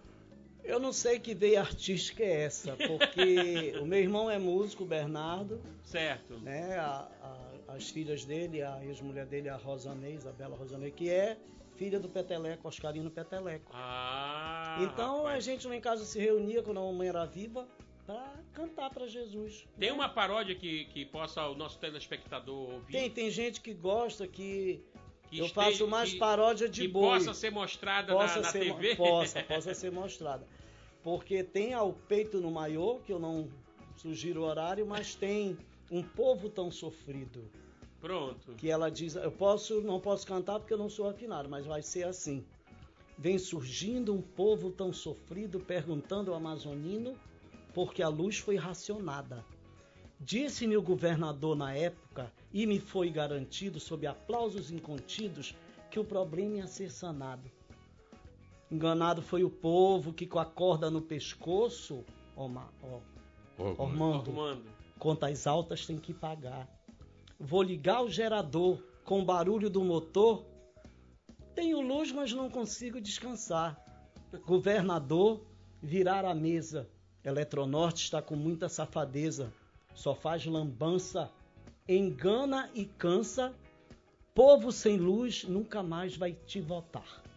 Eu não sei que veia artística é essa, porque o meu irmão é músico, Bernardo. Certo. Né, a, a, as filhas dele, a ex-mulher dele, a Rosanei, Isabela Rosanei, que é filha do Peteleco, Oscarino Peteleco. Ah, então rapaz. a gente lá em casa se reunia quando a mamãe era viva para cantar para Jesus. Tem né? uma paródia que, que possa o nosso telespectador ouvir? Tem, tem gente que gosta que que eu esteja, faço mais paródia de que boi. possa ser mostrada possa na, na ser, TV? Possa, possa ser mostrada. Porque tem ao peito no maiô, que eu não sugiro o horário, mas tem um povo tão sofrido. Pronto. Que ela diz, eu posso, não posso cantar porque eu não sou afinado, mas vai ser assim. Vem surgindo um povo tão sofrido, perguntando ao amazonino, porque a luz foi racionada. Disse-me o governador na época, e me foi garantido, sob aplausos incontidos, que o problema ia ser sanado. Enganado foi o povo que com a corda no pescoço, ó, ó, oh, Ormando, contas altas tem que pagar. Vou ligar o gerador com o barulho do motor. Tenho luz, mas não consigo descansar. Governador, virar a mesa. Eletronorte está com muita safadeza. Só faz lambança, engana e cansa. Povo sem luz nunca mais vai te votar.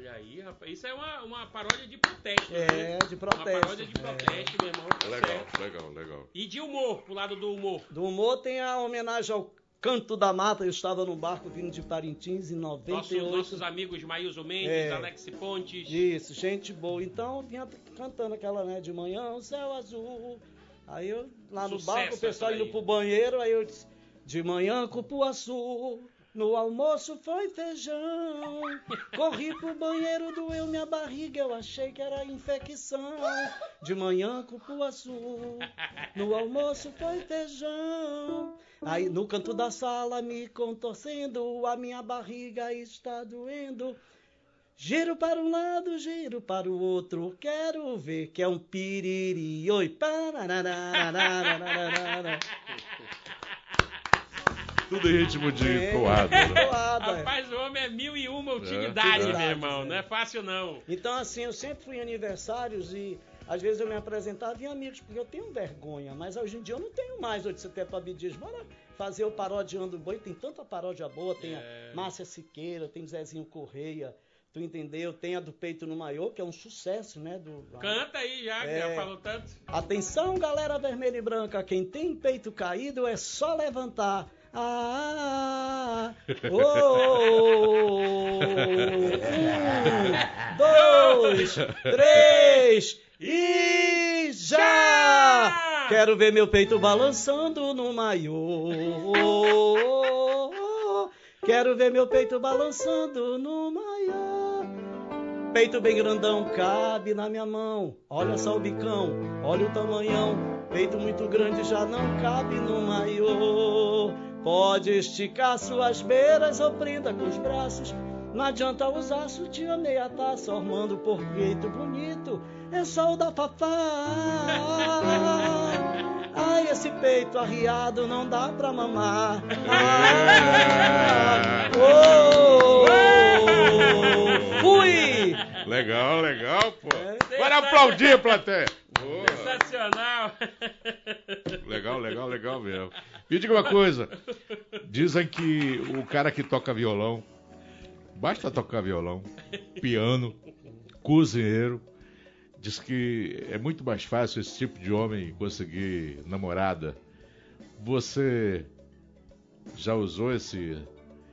Olha aí, rapaz. Isso é uma, uma paródia de protesto. É, né? de protesto. Uma paródia de protesto, é. meu irmão. Tá legal, certo. legal, legal. E de humor, pro lado do humor. Do humor tem a homenagem ao Canto da Mata. Eu estava no barco vindo de Parintins em 98. Nosso, nossos amigos Maílson Mendes, é. Alex Pontes. Isso, gente boa. Então vinha cantando aquela, né? De manhã, o céu azul. Aí eu, lá no Sucesso barco, o pessoal indo pro banheiro, aí eu disse, de manhã, cupuaçu. No almoço foi feijão. Corri pro banheiro, doeu minha barriga. Eu achei que era infecção. De manhã, cupuaçu. No almoço foi feijão. Aí no canto da sala, me contorcendo, a minha barriga está doendo. Giro para um lado, giro para o outro, quero ver que é um piriri. Oi, tudo em ritmo de é, coada. Né? É. Rapaz, o homem é mil e uma utilidade, é, meu irmão. Não é fácil, não. Então, assim, eu sempre fui em aniversários e às vezes eu me apresentava em amigos, porque eu tenho vergonha, mas hoje em dia eu não tenho mais. Hoje você tem para dias, bora fazer o parodiando boi. Tem tanta paródia boa, tem é. a Márcia Siqueira, tem Zezinho Correia. Tu entendeu? Tem a do peito no maiô, que é um sucesso, né? Do, Canta aí já, é... já falou tanto. Atenção, galera vermelha e branca. Quem tem peito caído é só levantar. Ah, oh, um, dois, três e já! Quero ver meu peito balançando no maiô. Quero ver meu peito balançando no maiô. Peito bem grandão, cabe na minha mão. Olha só o bicão, olha o tamanhão. Peito muito grande já não cabe no maiô. Pode esticar suas beiras ou prenda com os braços. Não adianta usar sutiã meia taça, armando por peito bonito. É só o da Fafá. Ai, esse peito arriado não dá pra mamar. Ah, oh, oh, fui! Legal, legal, pô. É, Bora aplaudir, plateia. Sensacional! Legal, legal, legal mesmo. Me diga uma coisa: dizem que o cara que toca violão, basta tocar violão, piano, cozinheiro, diz que é muito mais fácil esse tipo de homem conseguir namorada. Você já usou esse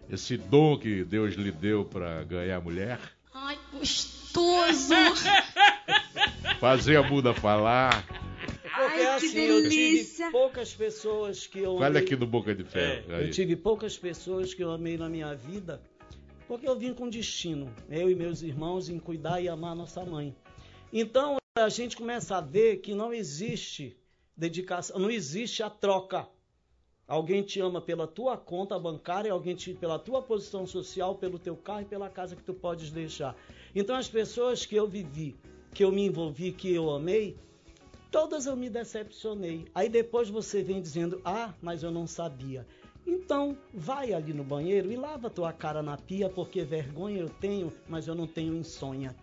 esse dom que Deus lhe deu para ganhar mulher? Ai, gostoso! Fazer a Buda falar. Porque Ai, assim, eu tive poucas pessoas que eu. Fale aqui no Boca de Ferro. É, eu tive poucas pessoas que eu amei na minha vida, porque eu vim com destino, eu e meus irmãos, em cuidar e amar nossa mãe. Então a gente começa a ver que não existe dedicação, não existe a troca. Alguém te ama pela tua conta bancária, alguém te pela tua posição social, pelo teu carro e pela casa que tu podes deixar. Então as pessoas que eu vivi, que eu me envolvi, que eu amei, todas eu me decepcionei. Aí depois você vem dizendo: "Ah, mas eu não sabia". Então, vai ali no banheiro e lava tua cara na pia, porque vergonha eu tenho, mas eu não tenho insônia.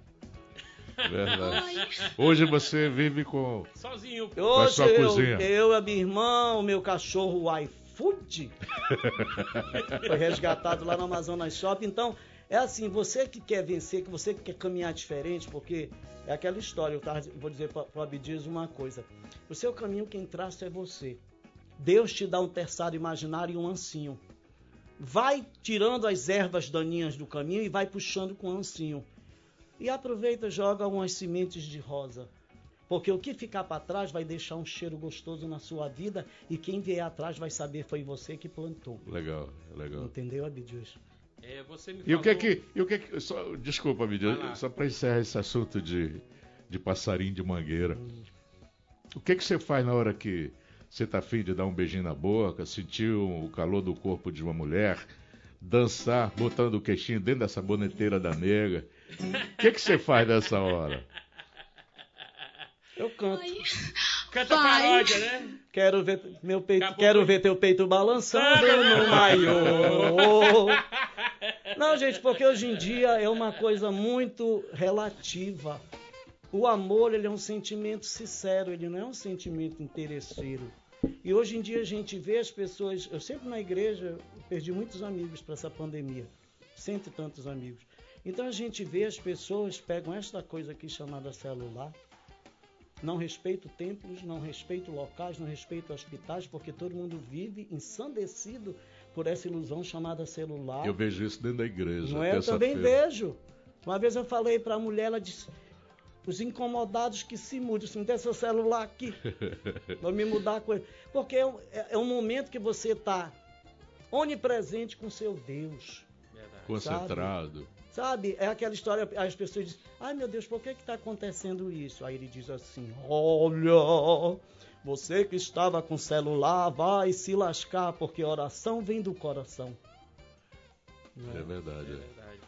Verdade. Hoje você vive com. Sozinho. Com a sua eu, cozinha. Eu, a minha irmã, o meu cachorro o iFood. foi resgatado lá no Amazonas Shopping. Então, é assim, você que quer vencer, que você que quer caminhar diferente, porque é aquela história, eu tava, vou dizer para o Abdias uma coisa. O seu caminho quem traça é você. Deus te dá um terçado imaginário e um ancinho. Vai tirando as ervas daninhas do caminho e vai puxando com o ancinho. E aproveita e joga umas sementes de rosa. Porque o que ficar para trás vai deixar um cheiro gostoso na sua vida e quem vier atrás vai saber foi você que plantou. Legal, legal. Entendeu, Abidius? É, você me E falou... o que é que. E o que, é que só, desculpa, Abidius, só para encerrar esse assunto de, de passarinho de mangueira. Hum. O que, é que você faz na hora que você tá afim de dar um beijinho na boca, sentir o calor do corpo de uma mulher, dançar, botando o queixinho dentro dessa boneteira da nega? O que, que você faz nessa hora? Eu canto. Ai. Canta Vai. paródia, né? Quero ver meu peito, Acabou quero ver teu peito balançando no maiô. Não, gente, porque hoje em dia é uma coisa muito relativa. O amor, ele é um sentimento sincero, ele não é um sentimento interesseiro. E hoje em dia a gente vê as pessoas, eu sempre na igreja perdi muitos amigos para essa pandemia, cento e tantos amigos. Então a gente vê as pessoas pegam esta coisa aqui chamada celular, não respeito templos, não respeito locais, não respeito hospitais, porque todo mundo vive ensandecido por essa ilusão chamada celular. Eu vejo isso dentro da igreja. Não é? Eu também terça-feira. vejo. Uma vez eu falei para a mulher, ela disse: os incomodados que se mudem, se me der seu celular aqui, vou me mudar com ele. Porque é, um- é- é um momento que você está onipresente com seu Deus. Verdade. Concentrado. Sabe? É aquela história, as pessoas dizem, ai meu Deus, por que está acontecendo isso? Aí ele diz assim, olha, você que estava com celular vai se lascar, porque oração vem do coração. É verdade. É é. verdade.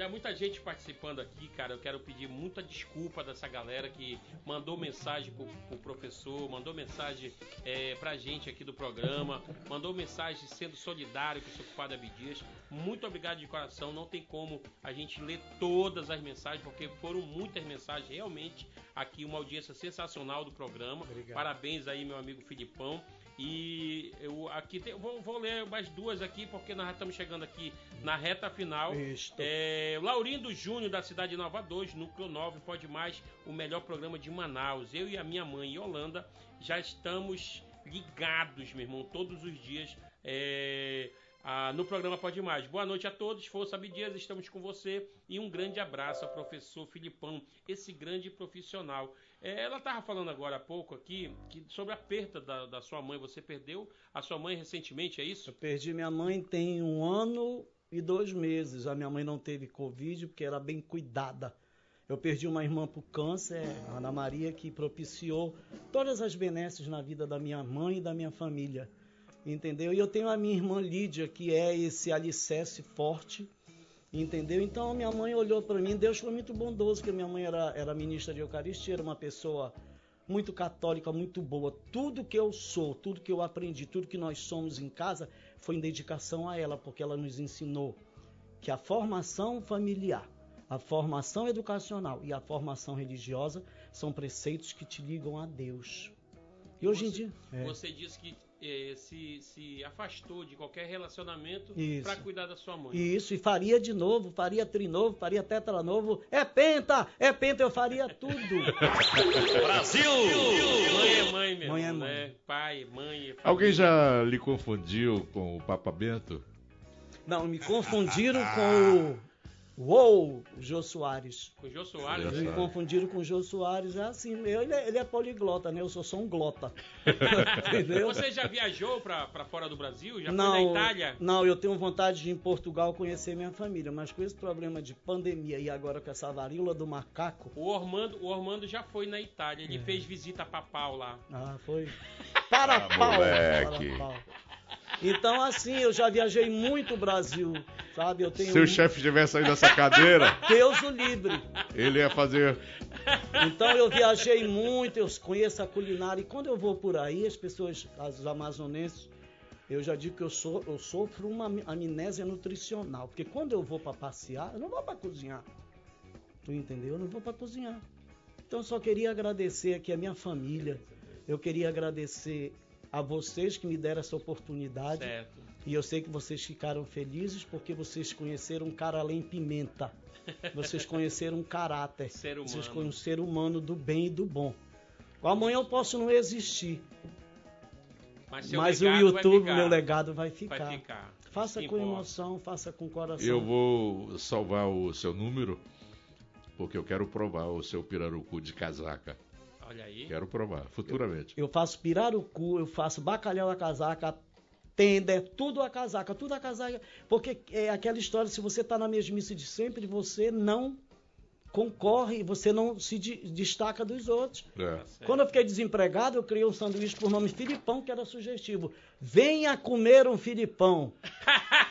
Olha, muita gente participando aqui, cara. Eu quero pedir muita desculpa dessa galera que mandou mensagem pro, pro professor, mandou mensagem é, pra gente aqui do programa, mandou mensagem sendo solidário com o seu compadre Abdias. Muito obrigado de coração. Não tem como a gente ler todas as mensagens, porque foram muitas mensagens. Realmente, aqui uma audiência sensacional do programa. Obrigado. Parabéns aí, meu amigo Filipão. E eu aqui tem- vou, vou ler mais duas aqui, porque nós já estamos chegando aqui na reta final. Isto. É, Laurindo Júnior, da cidade de Nova 2, Núcleo 9, pode mais, o melhor programa de Manaus. Eu e a minha mãe, Yolanda, já estamos ligados, meu irmão, todos os dias é, ah, no programa Pode Mais. Boa noite a todos, Força Abdias, estamos com você e um grande abraço ao professor Filipão, esse grande profissional. É, ela estava falando agora há pouco aqui que, sobre a perda da, da sua mãe. Você perdeu a sua mãe recentemente, é isso? Eu perdi minha mãe tem um ano e dois meses. A minha mãe não teve Covid porque era bem cuidada. Eu perdi uma irmã por câncer, a Ana Maria, que propiciou todas as benesses na vida da minha mãe e da minha família. Entendeu? E eu tenho a minha irmã Lídia, que é esse alicerce forte. Entendeu? Então minha mãe olhou para mim, Deus foi muito bondoso, porque minha mãe era, era ministra de Eucaristia, era uma pessoa muito católica, muito boa. Tudo que eu sou, tudo que eu aprendi, tudo que nós somos em casa foi em dedicação a ela, porque ela nos ensinou que a formação familiar, a formação educacional e a formação religiosa são preceitos que te ligam a Deus. E hoje em Você- dia. é. Você disse que eh, se, se afastou de qualquer relacionamento para cuidar da sua mãe. Isso, e faria de novo, faria trinovo, faria tetra novo. É penta, é penta, eu faria tudo. Mãe é mãe mesmo, Mãe é mãe. né? Pai, mãe. é. Alguém já lhe confundiu com o Papa Bento? Não, me confundiram com o Uou, o Jô Soares. O Jô Soares? Me confundiram com o Jô Soares, é assim, ele é, ele é poliglota, né? Eu sou só um glota. Entendeu? Você já viajou pra, pra fora do Brasil? Já não, foi na Itália? Não, eu tenho vontade de ir em Portugal conhecer minha família, mas com esse problema de pandemia e agora com essa varíola do macaco... O Ormando, o Ormando já foi na Itália, ele é. fez visita papal lá. Ah, foi. Para ah, pau! Para pau. Então, assim, eu já viajei muito o Brasil, sabe? Eu tenho Se o chefe tivesse saído dessa cadeira... Deus o livre. Ele ia fazer... Então, eu viajei muito, eu conheço a culinária. E quando eu vou por aí, as pessoas, os amazonenses, eu já digo que eu, sou, eu sofro uma amnésia nutricional. Porque quando eu vou para passear, eu não vou para cozinhar. Tu entendeu? Eu não vou para cozinhar. Então, eu só queria agradecer aqui a minha família. Eu queria agradecer a vocês que me deram essa oportunidade. Certo. E eu sei que vocês ficaram felizes porque vocês conheceram um cara além pimenta. Vocês conheceram um caráter. Ser humano. Vocês conheceram um ser humano do bem e do bom. Amanhã eu posso não existir. Mas, mas o YouTube, meu legado vai ficar. Vai ficar. Faça com emoção, faça com coração. Eu vou salvar o seu número, porque eu quero provar o seu pirarucu de casaca. Olha aí. Quero provar, futuramente. Eu, eu faço pirarucu, eu faço bacalhau a casaca, tenda, tudo a casaca, tudo a casaca. Porque é aquela história, se você está na mesmice de sempre, você não concorre, você não se de, destaca dos outros. É. Quando eu fiquei desempregado, eu criei um sanduíche por nome Filipão, que era sugestivo. Venha comer um Filipão.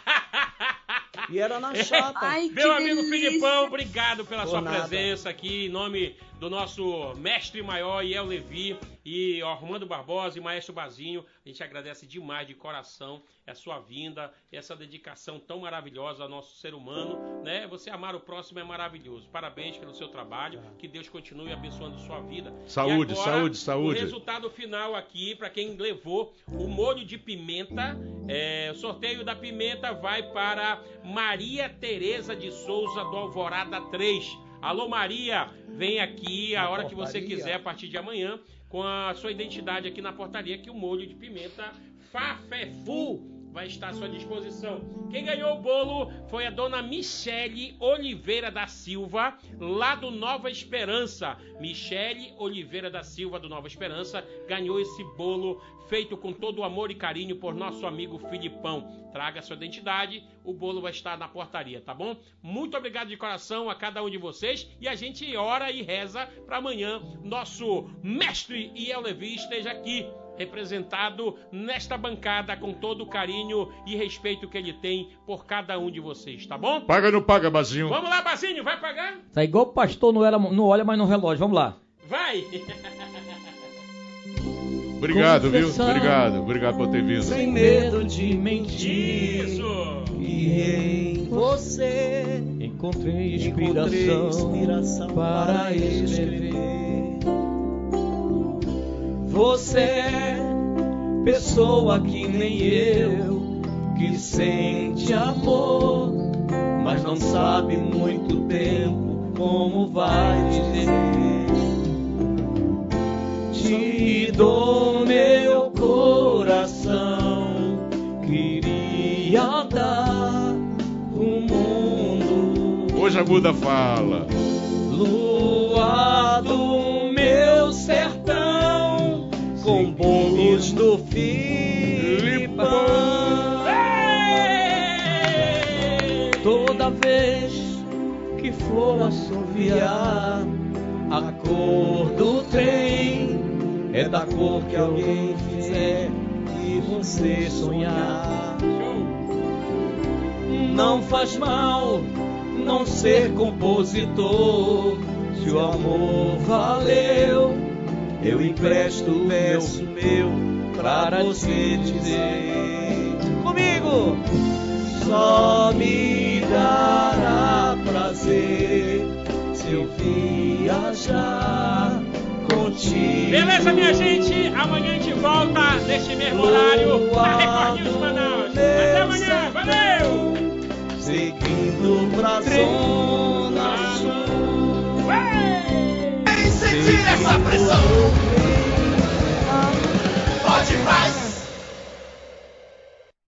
E era na chapa. Ai, Meu amigo delícia. Filipão, obrigado pela Por sua nada. presença aqui em nome do nosso mestre maior, Iel Levi, e Armando Barbosa e Maestro Bazinho. A gente agradece demais de coração a sua vinda, essa dedicação tão maravilhosa ao nosso ser humano, né? Você amar o próximo é maravilhoso. Parabéns pelo seu trabalho, que Deus continue abençoando sua vida. Saúde, agora, saúde, saúde. O resultado final aqui, para quem levou o molho de pimenta, é, o sorteio da pimenta vai para Maria Tereza de Souza do Alvorada 3. Alô Maria, vem aqui a hora que você quiser a partir de amanhã com a sua identidade aqui na portaria que o molho de pimenta Fafefu vai estar à sua disposição. Quem ganhou o bolo foi a dona Michele Oliveira da Silva, lá do Nova Esperança. Michele Oliveira da Silva, do Nova Esperança, ganhou esse bolo feito com todo o amor e carinho por nosso amigo Filipão. Traga sua identidade, o bolo vai estar na portaria, tá bom? Muito obrigado de coração a cada um de vocês e a gente ora e reza para amanhã nosso mestre Iel Levi esteja aqui representado nesta bancada com todo o carinho e respeito que ele tem por cada um de vocês, tá bom? Paga ou não paga, Bazinho? Vamos lá, Bazinho, vai pagar? Tá igual o pastor não, era, não olha mais no relógio, vamos lá. Vai! Obrigado, viu? Obrigado, obrigado por ter vindo. Sem medo de mentir. Isso. E em você encontrei inspiração, encontrei inspiração para escrever. Você é pessoa que nem eu, que sente amor, mas não sabe muito tempo como vai dizer. Te dou meu coração, queria dar o mundo. Hoje a Buda fala. Lua do meu sertão com bolos do Filipão. Toda vez que for assoviar, a cor do trem é da cor que alguém fizer e você sonhar. Não faz mal não ser compositor, se o amor valeu eu empresto o verso meu para você dizer comigo. Só me dará prazer se eu viajar contigo. Beleza, minha gente? Amanhã a gente volta neste mesmo horário na Record News Manaus. Até amanhã, valeu! Seguindo pra zona sul sentir essa pressão. Pode mais.